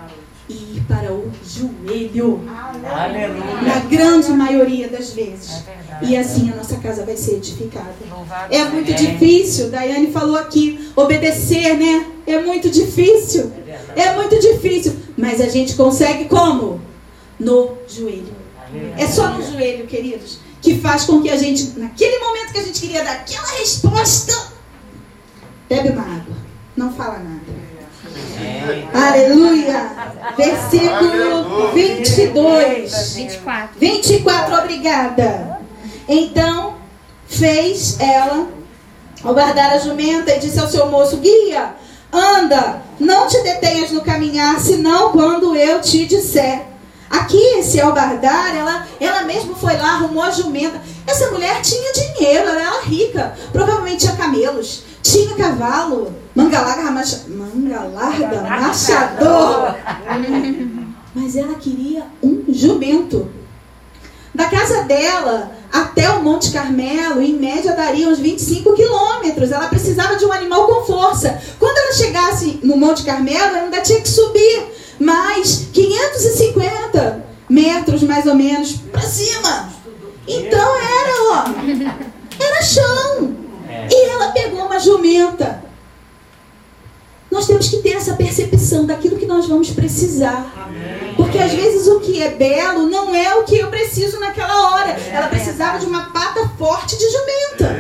e ir para o joelho. Na Aleluia. grande maioria das É vezes. verdade. E assim a nossa casa vai ser edificada. Louvado É muito difícil, Daiane falou aqui, obedecer, né? É muito difícil. É. É muito difícil. Mas a gente consegue como? No joelho. Aleluia. É só no joelho, queridos, que faz com que a gente, naquele momento que a gente queria dar aquela resposta, bebe uma água. Não fala nada. Amém. Aleluia! Versículo 22. 24. 24, obrigada. Então fez ela ao guardar a jumenta e disse ao seu moço: Guia, anda, não te detenhas no caminhar, senão quando eu te disser. Aqui, esse albardar, ela, ela mesmo foi lá, arrumou a jumenta. Essa mulher tinha dinheiro, ela era rica. Provavelmente tinha camelos, tinha cavalo, manga larga, macha, manga larga machador. Mas ela queria um jumento. Da casa dela até o Monte Carmelo, em média, daria uns 25 quilômetros. Ela precisava de um animal com força. Quando ela chegasse no Monte Carmelo, ela ainda tinha que subir mais 550 metros, mais ou menos, para cima. Então era, ó, era chão. E ela pegou uma jumenta. Nós temos que ter essa percepção daquilo que nós vamos precisar. Porque às vezes o que é belo não é o que eu preciso naquela hora. Ela precisava de uma pata forte de jumenta.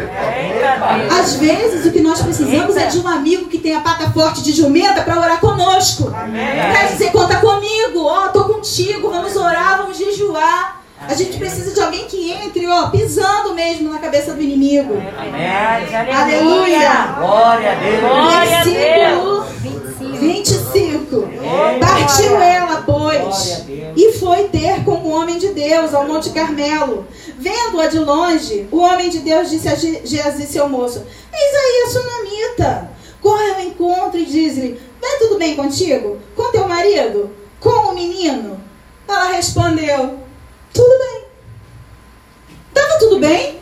Às vezes o que nós precisamos é de um amigo que tem a pata forte de jumenta para orar conosco. Para dizer, conta comigo, ó, tô contigo, vamos orar, vamos jejuar. A gente precisa de alguém que entre, ó, pisando mesmo na cabeça do inimigo. Verdade. Aleluia. Glória a Deus. Glória a Versículo 25. 25. Glória. Partiu ela, pois, Deus. e foi ter com o homem de Deus ao Monte Carmelo. Vendo-a de longe, o homem de Deus disse a Geazi, seu moço: Eis aí a sunamita. Corre ao encontro e diz-lhe: Vai tudo bem contigo? Com teu marido? Com o menino? Ela respondeu: Tudo bem. Tava tudo bem?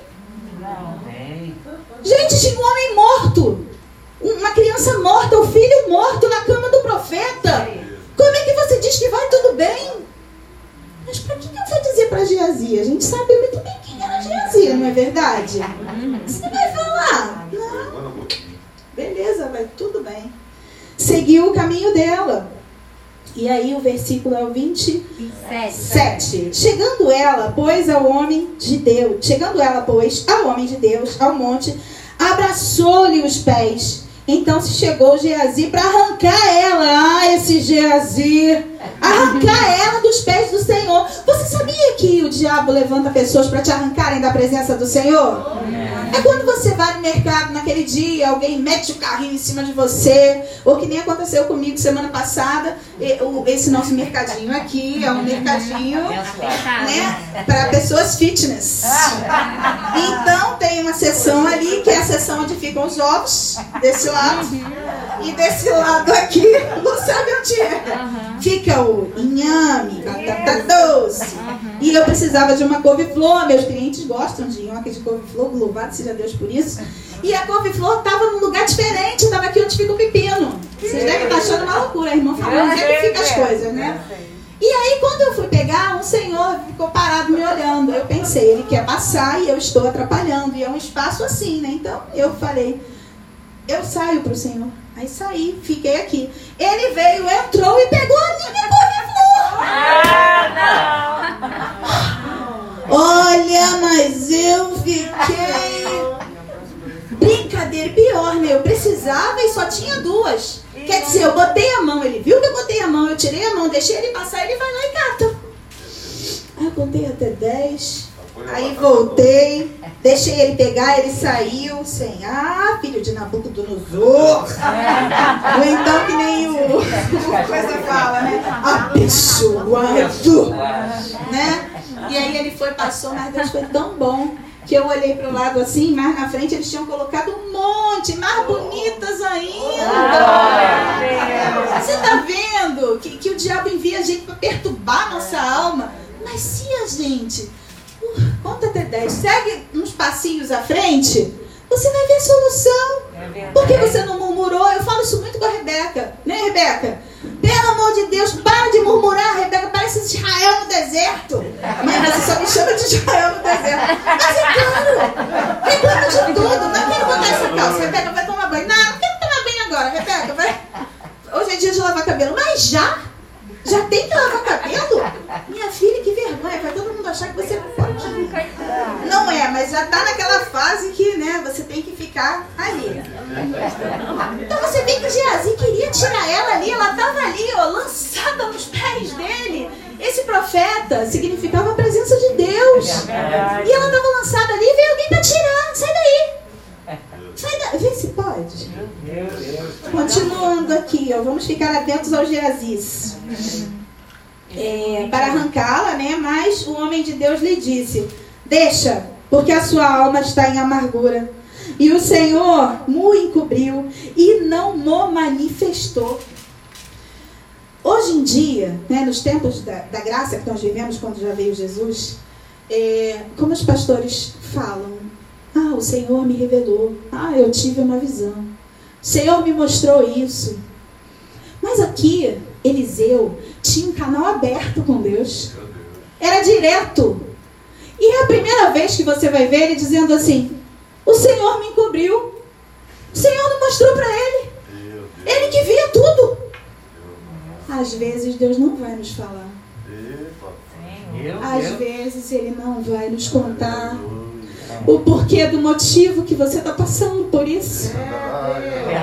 Amém. Gente, tinha um homem morto. Uma criança morta, o filho morto na cama do profeta. Como é que você diz que vai tudo bem? Mas para que, que eu vou dizer para Geazi? A gente sabe muito bem quem era Geazi, não é verdade? Você vai falar? Não. Beleza, vai tudo bem. Seguiu o caminho dela. E aí o versículo é o 20. 27. 7. Chegando ela, pois, ao homem de Deus, chegando ela, pois, ao homem de Deus, ao monte, abraçou-lhe os pés. Então se chegou Geazi para arrancar ela, ah, esse Geazi, arrancar ela dos pés do Senhor. Você sabia que o diabo levanta pessoas para te arrancarem da presença do Senhor? É quando você vai no mercado naquele dia, alguém mete o carrinho em cima de você, ou que nem aconteceu comigo semana passada, esse nosso mercadinho aqui é um mercadinho né, para pessoas fitness. Então tem uma seção ali, que é a seção onde ficam os ovos, desse lado, e desse lado aqui, não sabe onde é. Fica o inhame, batata doce. E eu precisava de uma couve-flor, meus clientes gostam de nhoque de couve-flor, louvado seja Deus por isso. E a couve-flor estava num lugar diferente, estava aqui onde fica o pepino. Vocês devem estar achando uma loucura, a irmã falando onde é que fica as coisas, né? E aí, quando eu fui pegar, um senhor ficou parado me olhando. Eu pensei, ele quer passar e eu estou atrapalhando. E é um espaço assim, né? Então, eu falei, eu saio pro senhor. Aí saí, fiquei aqui. Ele veio, entrou e pegou a minha couve-flor. Olha, mas eu fiquei. Brincadeira, pior, né? Eu precisava e só tinha duas. Quer dizer, eu botei a mão, ele viu que eu botei a mão, eu tirei a mão, deixei ele passar, ele vai lá e cata. Aí eu contei até 10. Aí voltei, deixei ele pegar, ele saiu sem. Ah, filho de Nabucodonosor! Ou então que nem o, o coisa fala, né? Abençoado! Né? E aí ele foi, passou, mas Deus foi tão bom que eu olhei para o lado assim, mais na frente eles tinham colocado um monte, mais bonitas ainda. Você está vendo que, que o diabo envia a gente para perturbar a nossa alma? Mas se a gente, conta até 10, segue uns passinhos à frente, você vai ver a solução. Por que você não murmurou? Eu falo isso muito com a Rebeca, né, Rebeca? Pelo amor de Deus, para de murmurar, Rebeca. Parece Israel no deserto. Mãe, você só me chama de Israel no deserto. Mas é claro, reclama de tudo. Não quero botar essa calça. Rebeca vai tomar banho. Não, não quero tomar banho agora, Rebeca. Vai. Hoje é dia de lavar cabelo. Mas já? Já tem que lavar cabelo? Minha filha, que vergonha. Vai todo mundo achar que você pode. Não é, mas já tá naquela fase que, né, você tem que ficar ali. Então você vê que Geazi queria tirar ela ali, ela tava ali, ó, lançada nos pés dele. Esse profeta significava a presença de Deus. E ela tava lançada ali e veio alguém para tirar. Sai daí. Sai daí. Vê se pode. Continuando aqui, ó, vamos ficar atentos aos Geazis. É, para arrancá-la, né? Mas o homem de Deus lhe disse: Deixa, porque a sua alma está em amargura. E o Senhor mo encobriu e não mo manifestou. Hoje em dia, né, nos tempos da, da graça que nós vivemos quando já veio Jesus, é, como os pastores falam, ah, o Senhor me revelou, ah, eu tive uma visão, o Senhor me mostrou isso. Mas aqui, Eliseu tinha um canal aberto com Deus, era direto. E é a primeira vez que você vai ver ele dizendo assim: O Senhor me encobriu, o Senhor não mostrou para ele, ele que via tudo. Às vezes Deus não vai nos falar. Às vezes Ele não vai nos contar o porquê do motivo que você está passando por isso.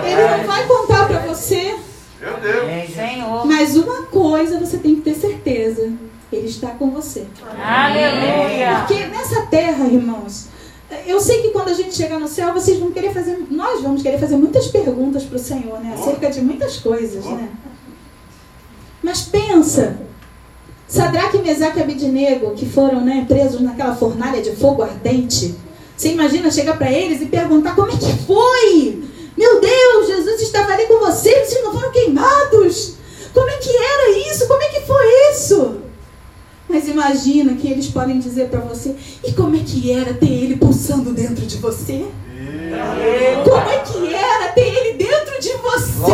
Ele não vai contar para você. Senhor. Mas uma coisa você tem que ter certeza: Ele está com você. Aleluia. Porque nessa terra, irmãos, eu sei que quando a gente chegar no céu, vocês vão querer fazer, nós vamos querer fazer muitas perguntas para o Senhor, né? Acerca de muitas coisas, né? Mas pensa, Sadraque, Mesaque e Abidnego, que foram né, presos naquela fornalha de fogo ardente, você imagina chegar para eles e perguntar como é que foi? Meu Deus, Jesus estava ali com vocês, vocês não foram queimados? Como é que era isso? Como é que foi isso? Mas imagina que eles podem dizer para você, e como é que era ter ele pulsando dentro de você? Como é que era ter ele dentro de você?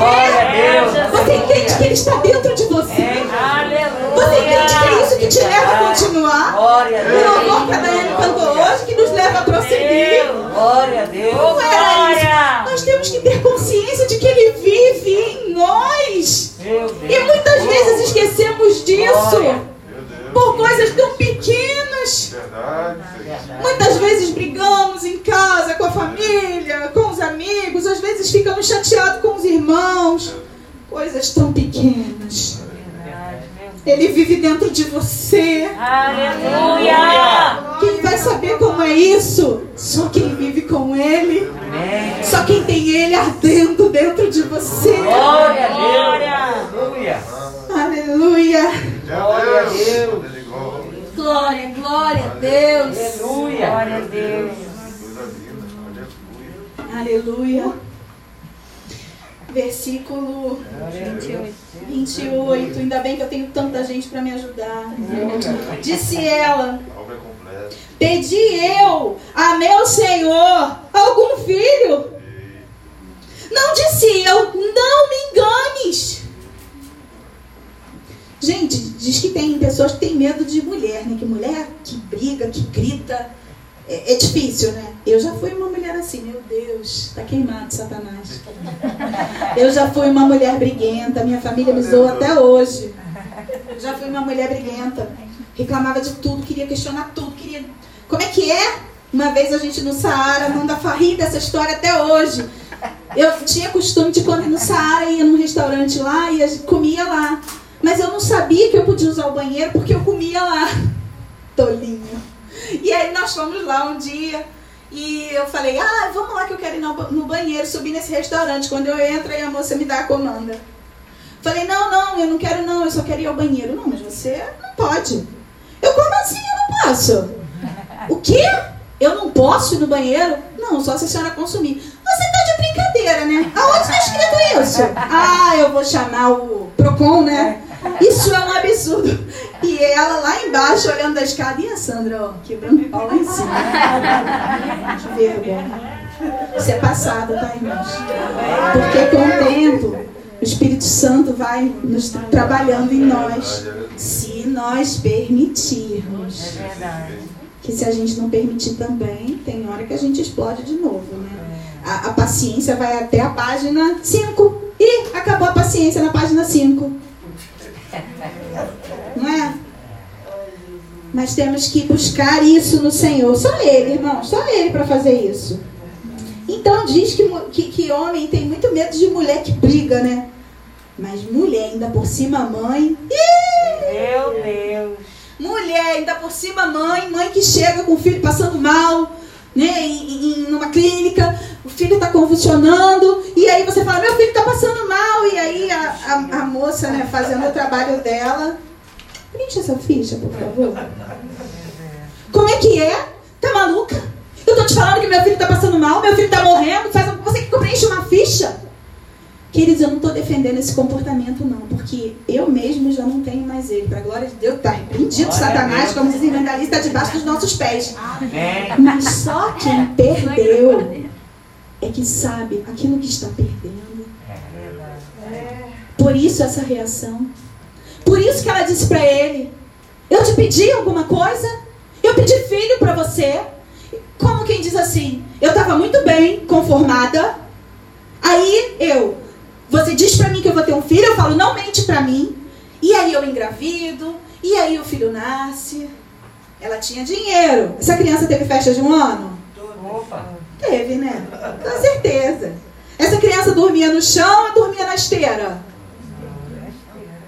Você entende que ele está dentro de você? Aleluia. Você entende que é isso que te leva a continuar? Glória a O Deus. louvor que a Daiane cantou hoje, que nos leva a prosseguir. Glória a Deus. Não era isso. Nós temos que ter consciência de que ele vive em nós. E muitas vezes esquecemos disso por coisas tão pequenas. Muitas vezes brigamos em casa, com a família, com os amigos, às vezes ficamos chateados com os irmãos. Coisas tão pequenas. Ele vive dentro de você. Aleluia. Quem vai saber como é isso? Só quem vive com ele. Amém. Só quem tem ele ardendo dentro de você. Glória a Deus. Aleluia. Aleluia. Glória a Deus. Glória, glória a Deus. Aleluia. Glória a Deus. Aleluia. Versículo 28. Ainda bem que eu tenho tanta gente para me ajudar. Disse ela: Pedi eu a meu Senhor algum filho? Não disse eu, não me enganes. Gente, diz que tem pessoas que têm medo de mulher, né? Que mulher que briga, que grita. É, é difícil, né? Eu já fui uma mulher assim, meu Deus, tá queimado, Satanás. Eu já fui uma mulher briguenta, minha família me zoa até hoje. Eu já fui uma mulher briguenta. Reclamava de tudo, queria questionar tudo, queria. Como é que é? Uma vez a gente no Saara, manda farrir dessa história até hoje. Eu tinha costume de ir no Saara, ia num restaurante lá e comia lá. Mas eu não sabia que eu podia usar o banheiro porque eu comia lá. Tolinho. E aí nós fomos lá um dia e eu falei, ah, vamos lá que eu quero ir no banheiro, subir nesse restaurante. Quando eu entro, aí a moça me dá a comanda. Falei, não, não, eu não quero não, eu só quero ir ao banheiro. Não, mas você não pode. Eu, como assim eu não posso? O quê? Eu não posso ir no banheiro? Não, só se a senhora consumir. Você tá de brincadeira, né? Aonde está escrito isso? Ah, eu vou chamar o Procon, né? Isso é um absurdo. E ela lá embaixo olhando a escada. E a Sandra, ó, quebrando pau lá em cima. Que vergonha. Isso é passado, tá, irmãos? Porque com o tempo, o Espírito Santo vai nos trabalhando em nós. Se nós permitirmos. É verdade. Que se a gente não permitir também, tem hora que a gente explode de novo, né? A, a paciência vai até a página 5. E acabou a paciência na página 5. Não é? Mas temos que buscar isso no Senhor. Só Ele, irmão, só Ele para fazer isso. Então diz que, que, que, homem tem muito medo de mulher que briga, né? Mas mulher, ainda por cima, mãe. Ih! Meu Deus. Mulher, ainda por cima, mãe. Mãe que chega com o filho passando mal, né? Em, em numa clínica, o filho está convulsionando. E aí você fala, meu filho está passando mal. E aí a, a, a moça, né, fazendo o trabalho dela Preenche essa ficha, por favor. Como é que é? Tá maluca? Eu tô te falando que meu filho tá passando mal, meu filho tá morrendo, faz você que preenche uma ficha. Queridos, eu não estou defendendo esse comportamento, não, porque eu mesmo já não tenho mais ele. Para a glória de Deus, está repreendido Satanás, como dizem vandalistas, está debaixo dos nossos pés. Amém. Mas só quem perdeu é que sabe aquilo que está perdendo. Por isso essa reação. Por isso que ela disse para ele: Eu te pedi alguma coisa? Eu pedi filho para você. Como quem diz assim: Eu estava muito bem conformada. Aí eu, você diz para mim que eu vou ter um filho, eu falo, não mente para mim. E aí eu engravido, e aí o filho nasce. Ela tinha dinheiro. Essa criança teve festa de um ano? Opa. Teve, né? Com certeza. Essa criança dormia no chão ou dormia na esteira?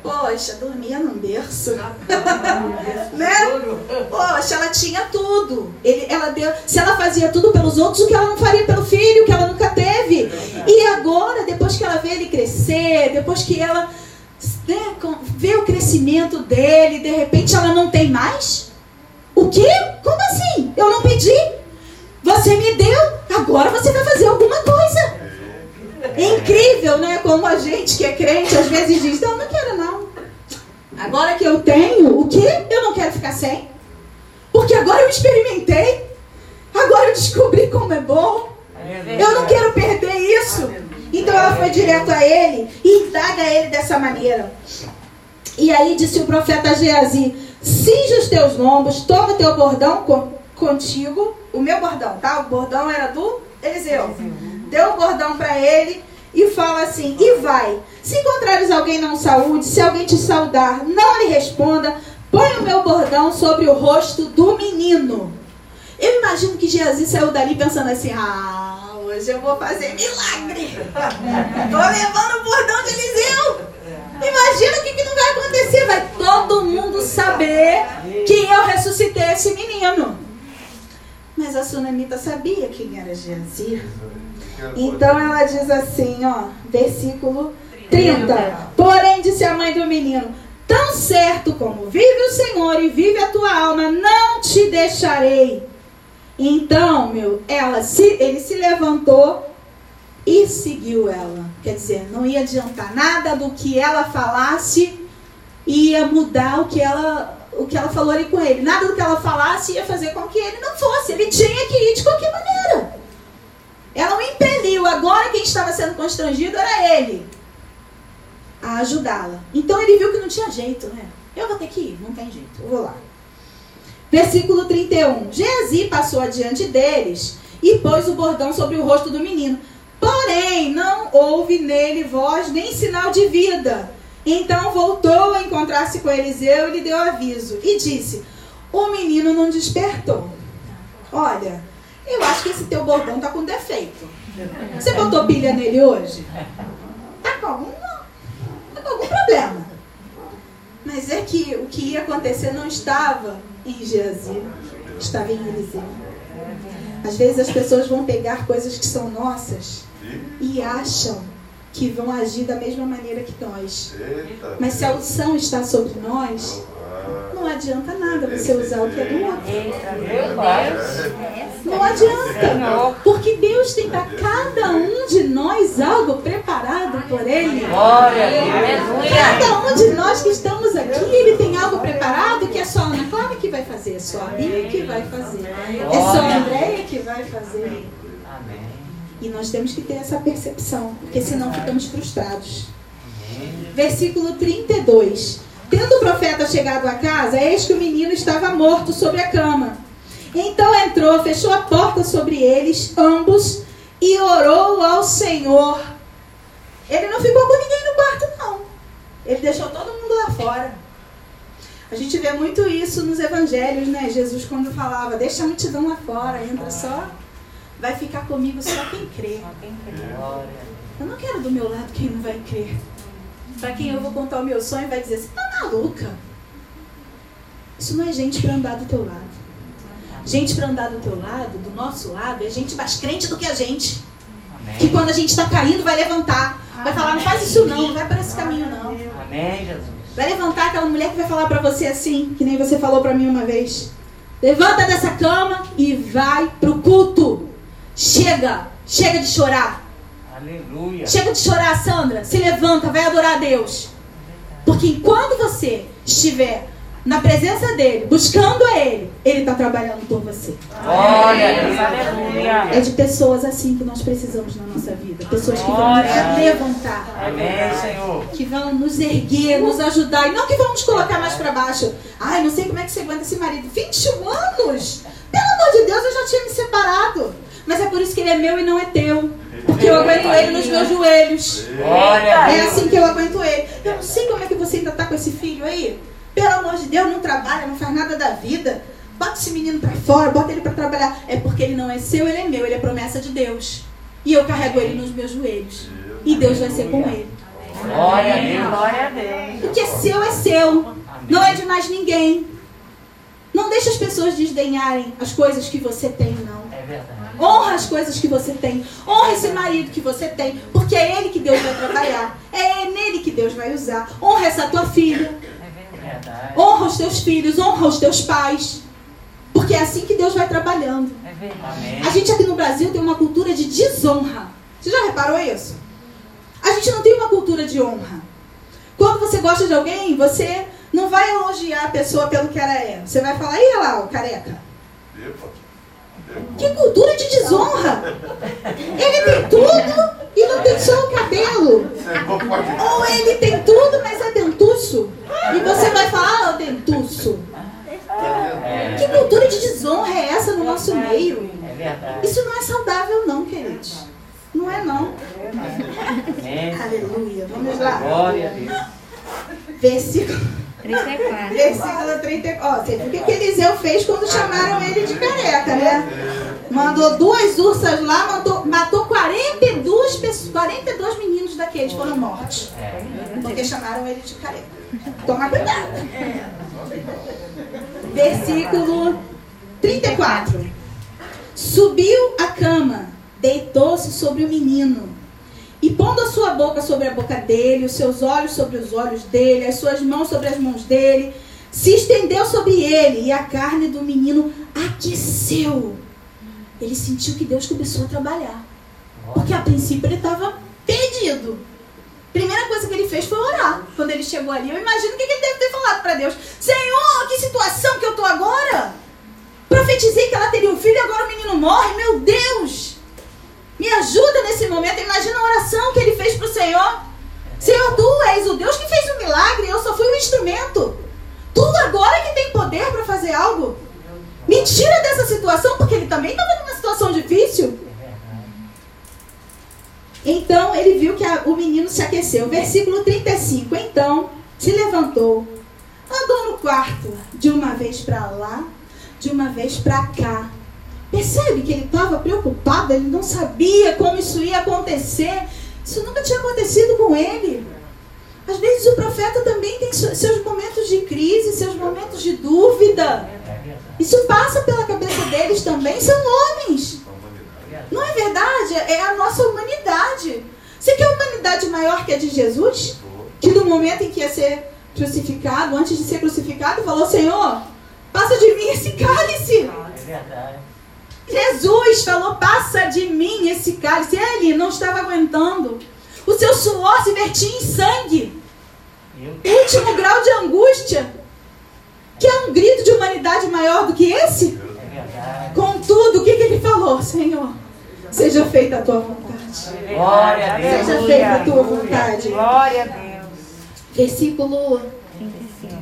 Poxa, dormia num berço. né? Poxa, ela tinha tudo. Ele, ela deu, se ela fazia tudo pelos outros, o que ela não faria pelo filho, que ela nunca teve. E agora, depois que ela vê ele crescer, depois que ela né, vê o crescimento dele, de repente ela não tem mais? O quê? Como assim? Eu não pedi. Você me deu, agora você vai fazer alguma coisa. É incrível, né? Como a gente que é crente às vezes diz: Não, não quero não. Agora que eu tenho, o que? Eu não quero ficar sem. Porque agora eu experimentei. Agora eu descobri como é bom. Eu não quero perder isso. Então ela foi direto a ele e indaga ele dessa maneira. E aí disse o profeta Geazi: Cinge os teus lombos, toma o teu bordão contigo. O meu bordão, tá? O bordão era do Eliseu deu o bordão para ele e fala assim: e vai. Se encontrares alguém não saúde, se alguém te saudar, não lhe responda. Põe o meu bordão sobre o rosto do menino. Eu imagino que Jesus saiu dali pensando assim: ah, hoje eu vou fazer milagre. Estou levando o bordão de Eliseu. Imagina o que, que não vai acontecer. Vai todo mundo saber que eu ressuscitei esse menino. Mas a sunamita sabia quem era Jesus. Então ela diz assim, ó, versículo 30. Porém, disse a mãe do menino: Tão certo como vive o Senhor e vive a tua alma, não te deixarei. Então, meu, ela se, ele se levantou e seguiu ela. Quer dizer, não ia adiantar nada do que ela falasse, ia mudar o que ela, o que ela falou ali com ele. Nada do que ela falasse ia fazer com que ele não fosse. Ele tinha que ir de qualquer maneira. Ela o impeliu. Agora quem estava sendo constrangido era ele. a ajudá-la. Então ele viu que não tinha jeito, né? Eu vou ter que ir, não tem jeito, eu vou lá. Versículo 31. Geazi passou adiante deles e pôs o bordão sobre o rosto do menino. Porém, não houve nele voz nem sinal de vida. Então voltou a encontrar-se com Eliseu e lhe deu aviso. E disse: O menino não despertou. Olha, eu acho que esse teu bordão tá com defeito. Você botou pilha nele hoje? Tá com algum, tá com algum problema. Mas é que o que ia acontecer não estava em Geazi, estava em Eliseu. Às vezes as pessoas vão pegar coisas que são nossas e acham que vão agir da mesma maneira que nós. Mas se a unção está sobre nós, não adianta nada você usar o que é do outro. Não adianta. Porque Deus tem para cada um de nós algo preparado por Ele. Cada um de nós que estamos aqui, Ele tem algo preparado que é só a Ana Clara que vai fazer, é só a Bíblia que vai fazer, é só a Andréia que vai fazer. E nós temos que ter essa percepção, porque senão ficamos frustrados. Versículo 32. Tendo o profeta chegado à casa, eis que o menino estava morto sobre a cama. Então entrou, fechou a porta sobre eles, ambos, e orou ao Senhor. Ele não ficou com ninguém no quarto, não. Ele deixou todo mundo lá fora. A gente vê muito isso nos evangelhos, né? Jesus quando falava, deixa a multidão lá fora, entra só, vai ficar comigo só quem crê. Eu não quero do meu lado quem não vai crer. Para quem eu vou contar o meu sonho vai dizer, você tá maluca? Isso não é gente para andar do teu lado. Gente para andar do teu lado, do nosso lado, é gente mais crente do que a gente. Amém. Que quando a gente está caindo vai levantar. Vai falar, não faz isso não, não vai para esse caminho não. Amém, Jesus. Vai levantar aquela mulher que vai falar para você assim, que nem você falou para mim uma vez. Levanta dessa cama e vai pro culto. Chega, chega de chorar. Aleluia. Chega de chorar, Sandra. Se levanta, vai adorar a Deus. Porque enquanto você estiver na presença dele, buscando a ele, ele está trabalhando por você. Glória a Deus. Aleluia. É de pessoas assim que nós precisamos na nossa vida. Pessoas que vão nos levantar. Amém, Senhor. Que vão nos erguer, nos ajudar. E não que vão nos colocar mais para baixo. Ai, não sei como é que você aguenta esse marido. 21 anos! Pelo amor de Deus, eu já tinha me separado. Mas é por isso que ele é meu e não é teu. Porque eu aguento ele nos meus joelhos. É assim que eu aguento ele. Eu não sei como é que você ainda está com esse filho aí. Pelo amor de Deus, não trabalha, não faz nada da vida. Bota esse menino para fora, bota ele para trabalhar. É porque ele não é seu, ele é meu, ele é promessa de Deus. E eu carrego ele nos meus joelhos. E Deus vai ser com ele. Glória a Deus. Glória a Deus. O que é seu é seu. Não é de mais ninguém. Não deixe as pessoas desdenharem as coisas que você tem, não. Honra as coisas que você tem. Honra esse marido que você tem. Porque é ele que Deus vai trabalhar. É nele que Deus vai usar. Honra essa tua filha. Honra os teus filhos. Honra os teus pais. Porque é assim que Deus vai trabalhando. A gente aqui no Brasil tem uma cultura de desonra. Você já reparou isso? A gente não tem uma cultura de honra. Quando você gosta de alguém, você não vai elogiar a pessoa pelo que ela é. Você vai falar, e lá, o careca. Que cultura de desonra! Ele tem tudo e não tem só o cabelo. Ou ele tem tudo, mas é dentuço. E você vai falar, ah, dentuço. Que cultura de desonra é essa no nosso meio? Isso não é saudável, não, queridos. Não é, não. Aleluia. Vamos lá. Glória a Deus. Versículo, 34. versículo 34. Ó, o que que Eliseu fez quando chamaram ele de careca, né? Mandou duas ursas lá, matou, matou 42, pessoas, 42 meninos daqueles foram mortos. Porque chamaram ele de careca. Toma cuidado. Versículo 34. Subiu a cama, deitou-se sobre o menino. E pondo a sua boca sobre a boca dele, os seus olhos sobre os olhos dele, as suas mãos sobre as mãos dele, se estendeu sobre ele e a carne do menino aqueceu. Ele sentiu que Deus começou a trabalhar. Porque a princípio ele estava perdido. Primeira coisa que ele fez foi orar. Quando ele chegou ali, eu imagino o que ele deve ter falado para Deus: Senhor, que situação que eu estou agora? Profetizei que ela teria um filho e agora o menino morre. Meu Deus! Me ajuda nesse momento. Imagina a oração que ele fez para o Senhor. Senhor, tu és o Deus que fez o um milagre, eu só fui um instrumento. Tu agora que tem poder para fazer algo. Me tira dessa situação, porque ele também estava numa situação difícil. Então ele viu que a, o menino se aqueceu. Versículo 35. Então se levantou, andou no quarto, de uma vez para lá, de uma vez para cá, Percebe que ele estava preocupado, ele não sabia como isso ia acontecer. Isso nunca tinha acontecido com ele. Às vezes o profeta também tem se- seus momentos de crise, seus momentos de dúvida. Isso passa pela cabeça deles também, são homens. Não é verdade? É a nossa humanidade. Você quer humanidade maior que a de Jesus? Que no momento em que ia ser crucificado, antes de ser crucificado, falou: Senhor, passa de mim esse cálice. É verdade. Jesus falou: passa de mim esse cálice. Ele não estava aguentando. O seu suor se vertia em sangue. Último grau de angústia. Que é um grito de humanidade maior do que esse? é. Contudo, o que, que ele falou? Senhor, seja feita a tua vontade. Glória a Deus. Seja feita a tua vontade. Glória a Deus. Versículo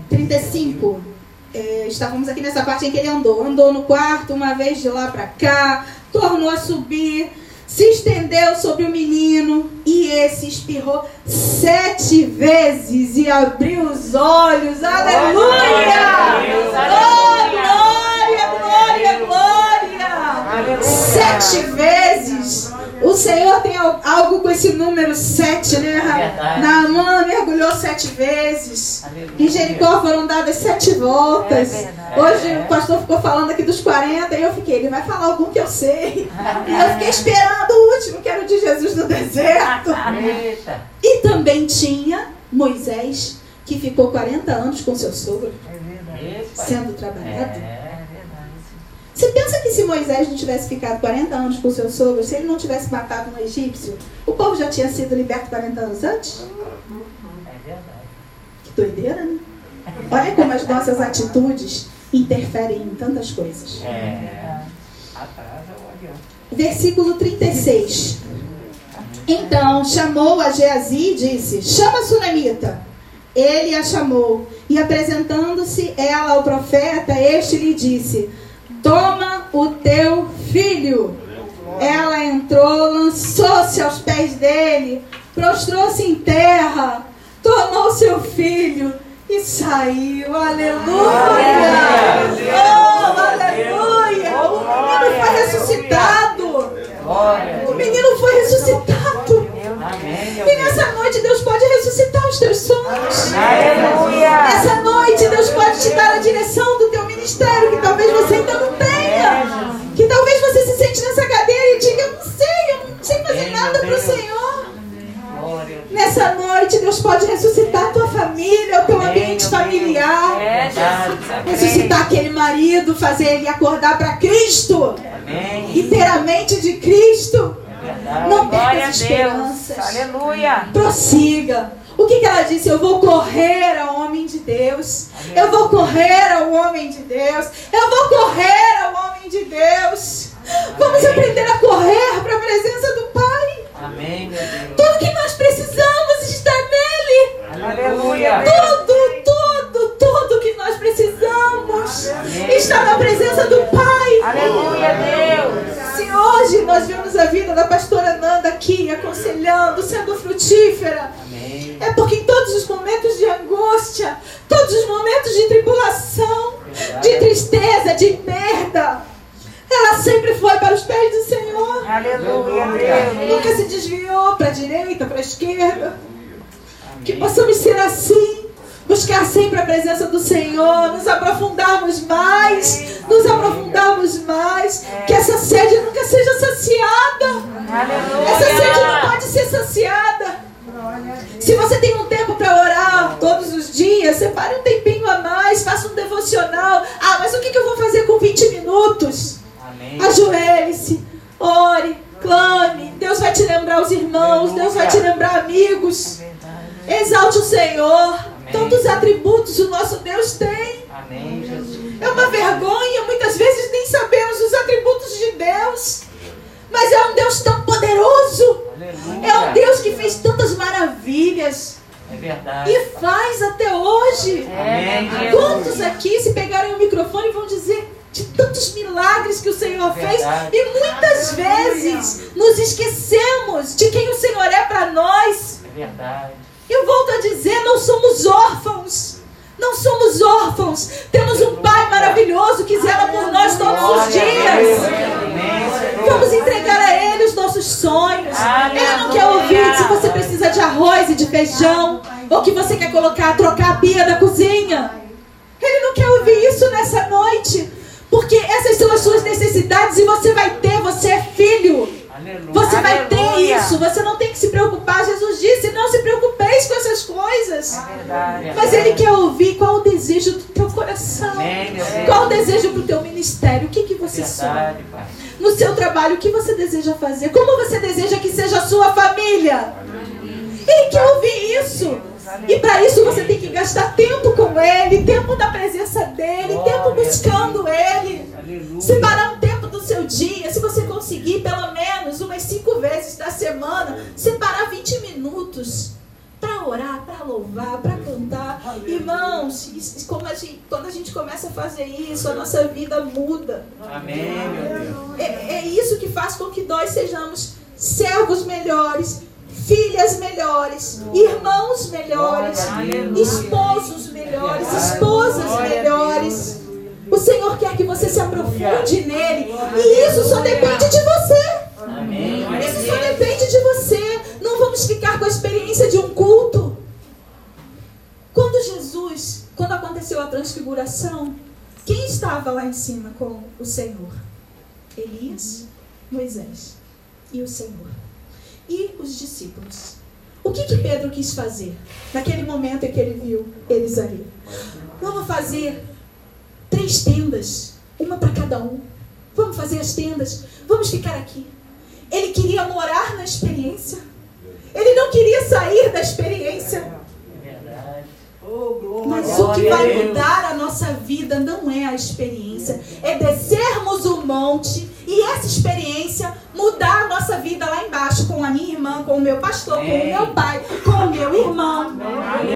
35. É, estávamos aqui nessa parte em que ele andou. Andou no quarto, uma vez de lá para cá, tornou a subir, se estendeu sobre o menino e esse espirrou sete vezes e abriu os olhos. Aleluia! Oh, glória, glória, glória! Sete vezes. O Senhor tem al- algo com esse número sete, né? Verdade. Naamã mergulhou sete vezes. Aleluia. Em Jericó foram dadas sete voltas. É. Hoje o pastor ficou falando aqui dos 40 e eu fiquei, ele vai falar algum que eu sei. E eu fiquei esperando o último, que era o de Jesus no deserto. Eita. E também tinha Moisés, que ficou 40 anos com seu sogro, Eita. sendo trabalhado. É. Você pensa que se Moisés não tivesse ficado 40 anos com seu sogro, se ele não tivesse matado um egípcio, o povo já tinha sido liberto 40 anos antes? É verdade. Que doideira, né? Olha como as nossas atitudes interferem em tantas coisas. É. Adianta. Versículo 36. Então chamou a Geazi e disse: Chama a Sunamita. Ele a chamou e apresentando-se ela ao profeta, este lhe disse: Toma o teu filho. Ela entrou, lançou-se aos pés dele, prostrou-se em terra, tomou seu filho e saiu. Aleluia! Oh, aleluia! O menino foi ressuscitado. O menino foi ressuscitado. E nessa noite Deus pode ressuscitar os teus sonhos. Aleluia. Nessa noite pode te dar a direção do teu ministério que talvez você ainda não tenha. Que talvez você se sente nessa cadeira e diga, eu não sei, eu não sei fazer nada para o. Senhor. A. Nessa noite Deus pode ressuscitar a tua família, o teu ambiente familiar. É. Ressuscitar aquele marido, fazer ele acordar para Cristo. Amém. Inteiramente de Cristo. É. Não a perca as esperanças. Aleluia. Prossiga. O que, que ela disse? Eu vou correr ao homem de Deus. Eu vou correr ao homem de Deus. Eu vou correr ao homem de Deus. Vamos aprender a correr para a presença do Pai. Amém. Tudo que nós precisamos está nele. Aleluia. Tudo, tudo, tudo que nós precisamos Amém. está na presença do Pai. Aleluia, Deus. Se hoje nós vemos a vida da pastora Nanda aqui, aconselhando, sendo frutífera, Amém. é porque em todos os momentos de angústia, todos os momentos de tribulação, de tristeza, de perda, ela sempre foi para os pés do Senhor. Aleluia. Nunca se desviou para a direita, para a esquerda. Que Amém. possamos ser assim. Buscar sempre a presença do Senhor, nos aprofundarmos mais, nos aprofundarmos mais, que essa sede nunca seja saciada. Essa sede não Aleluia. pode ser saciada. Se você tem um tempo para orar todos os dias, separe um tempinho a mais, faça um devocional. Ah, mas o que eu vou fazer com 20 minutos? Ajoelhe-se, ore, clame. Deus vai te lembrar os irmãos, Deus vai te lembrar amigos. Exalte o Senhor. Tantos atributos o nosso Deus tem. É uma vergonha, muitas vezes nem sabemos os atributos de Deus. Mas é um Deus tão poderoso. Aleluia. É um Deus que fez tantas maravilhas É verdade. e faz até hoje. É. Quantos aqui, se pegarem o microfone, vão dizer: de tantos milagres que o Senhor fez Verdade. e muitas vezes nos esquecemos de quem o Senhor é para nós. É verdade. Eu volto a dizer, não somos órfãos. Não somos órfãos. Temos um Pai maravilhoso que zela por nós todos os dias. Vamos entregar a Ele os nossos sonhos. Ele não quer ouvir se você precisa de arroz e de feijão. Ou que você quer colocar, trocar a pia da cozinha. Ele não quer ouvir isso nessa noite. Porque essas são as suas necessidades e você vai ter, você é filho. Você vai ter isso. Você não tem que se preocupar. Jesus disse: não se preocupeis com essas Verdade. Mas Ele quer ouvir qual o desejo do teu coração. Amém. Qual o desejo para o teu ministério? O que, que você sonha? No seu trabalho, o que você deseja fazer? Como você deseja que seja a sua família? Ele quer ouvir isso. E para isso você tem que gastar tempo com Ele, tempo na presença dEle, tempo buscando Ele. Separar um tempo do seu dia, se você conseguir pelo menos umas cinco vezes da semana, separar 20 minutos para orar, para louvar, para cantar. Irmãos, como a gente- quando a gente começa a fazer isso, a nossa vida muda. Amém. É, é isso que faz com que nós sejamos servos melhores, filhas melhores, irmãos melhores, esposos melhores, esposas melhores. O Senhor quer que você se aprofunde nele. E isso só depende de você. Amém. Isso só depende de você. Não vamos ficar com a experiência de um culto. Quando Jesus, quando aconteceu a transfiguração, quem estava lá em cima com o Senhor? Elias, Moisés e o Senhor. E os discípulos. O que, que Pedro quis fazer naquele momento em que ele viu eles ali? Vamos fazer três tendas, uma para cada um. Vamos fazer as tendas, vamos ficar aqui. Ele queria morar na experiência. Ele não queria sair da experiência. Mas o que vai mudar a nossa vida não é a experiência, é descermos o monte e essa experiência mudar a nossa vida lá embaixo com a minha irmã, com o meu pastor, com o meu pai, com o meu irmão.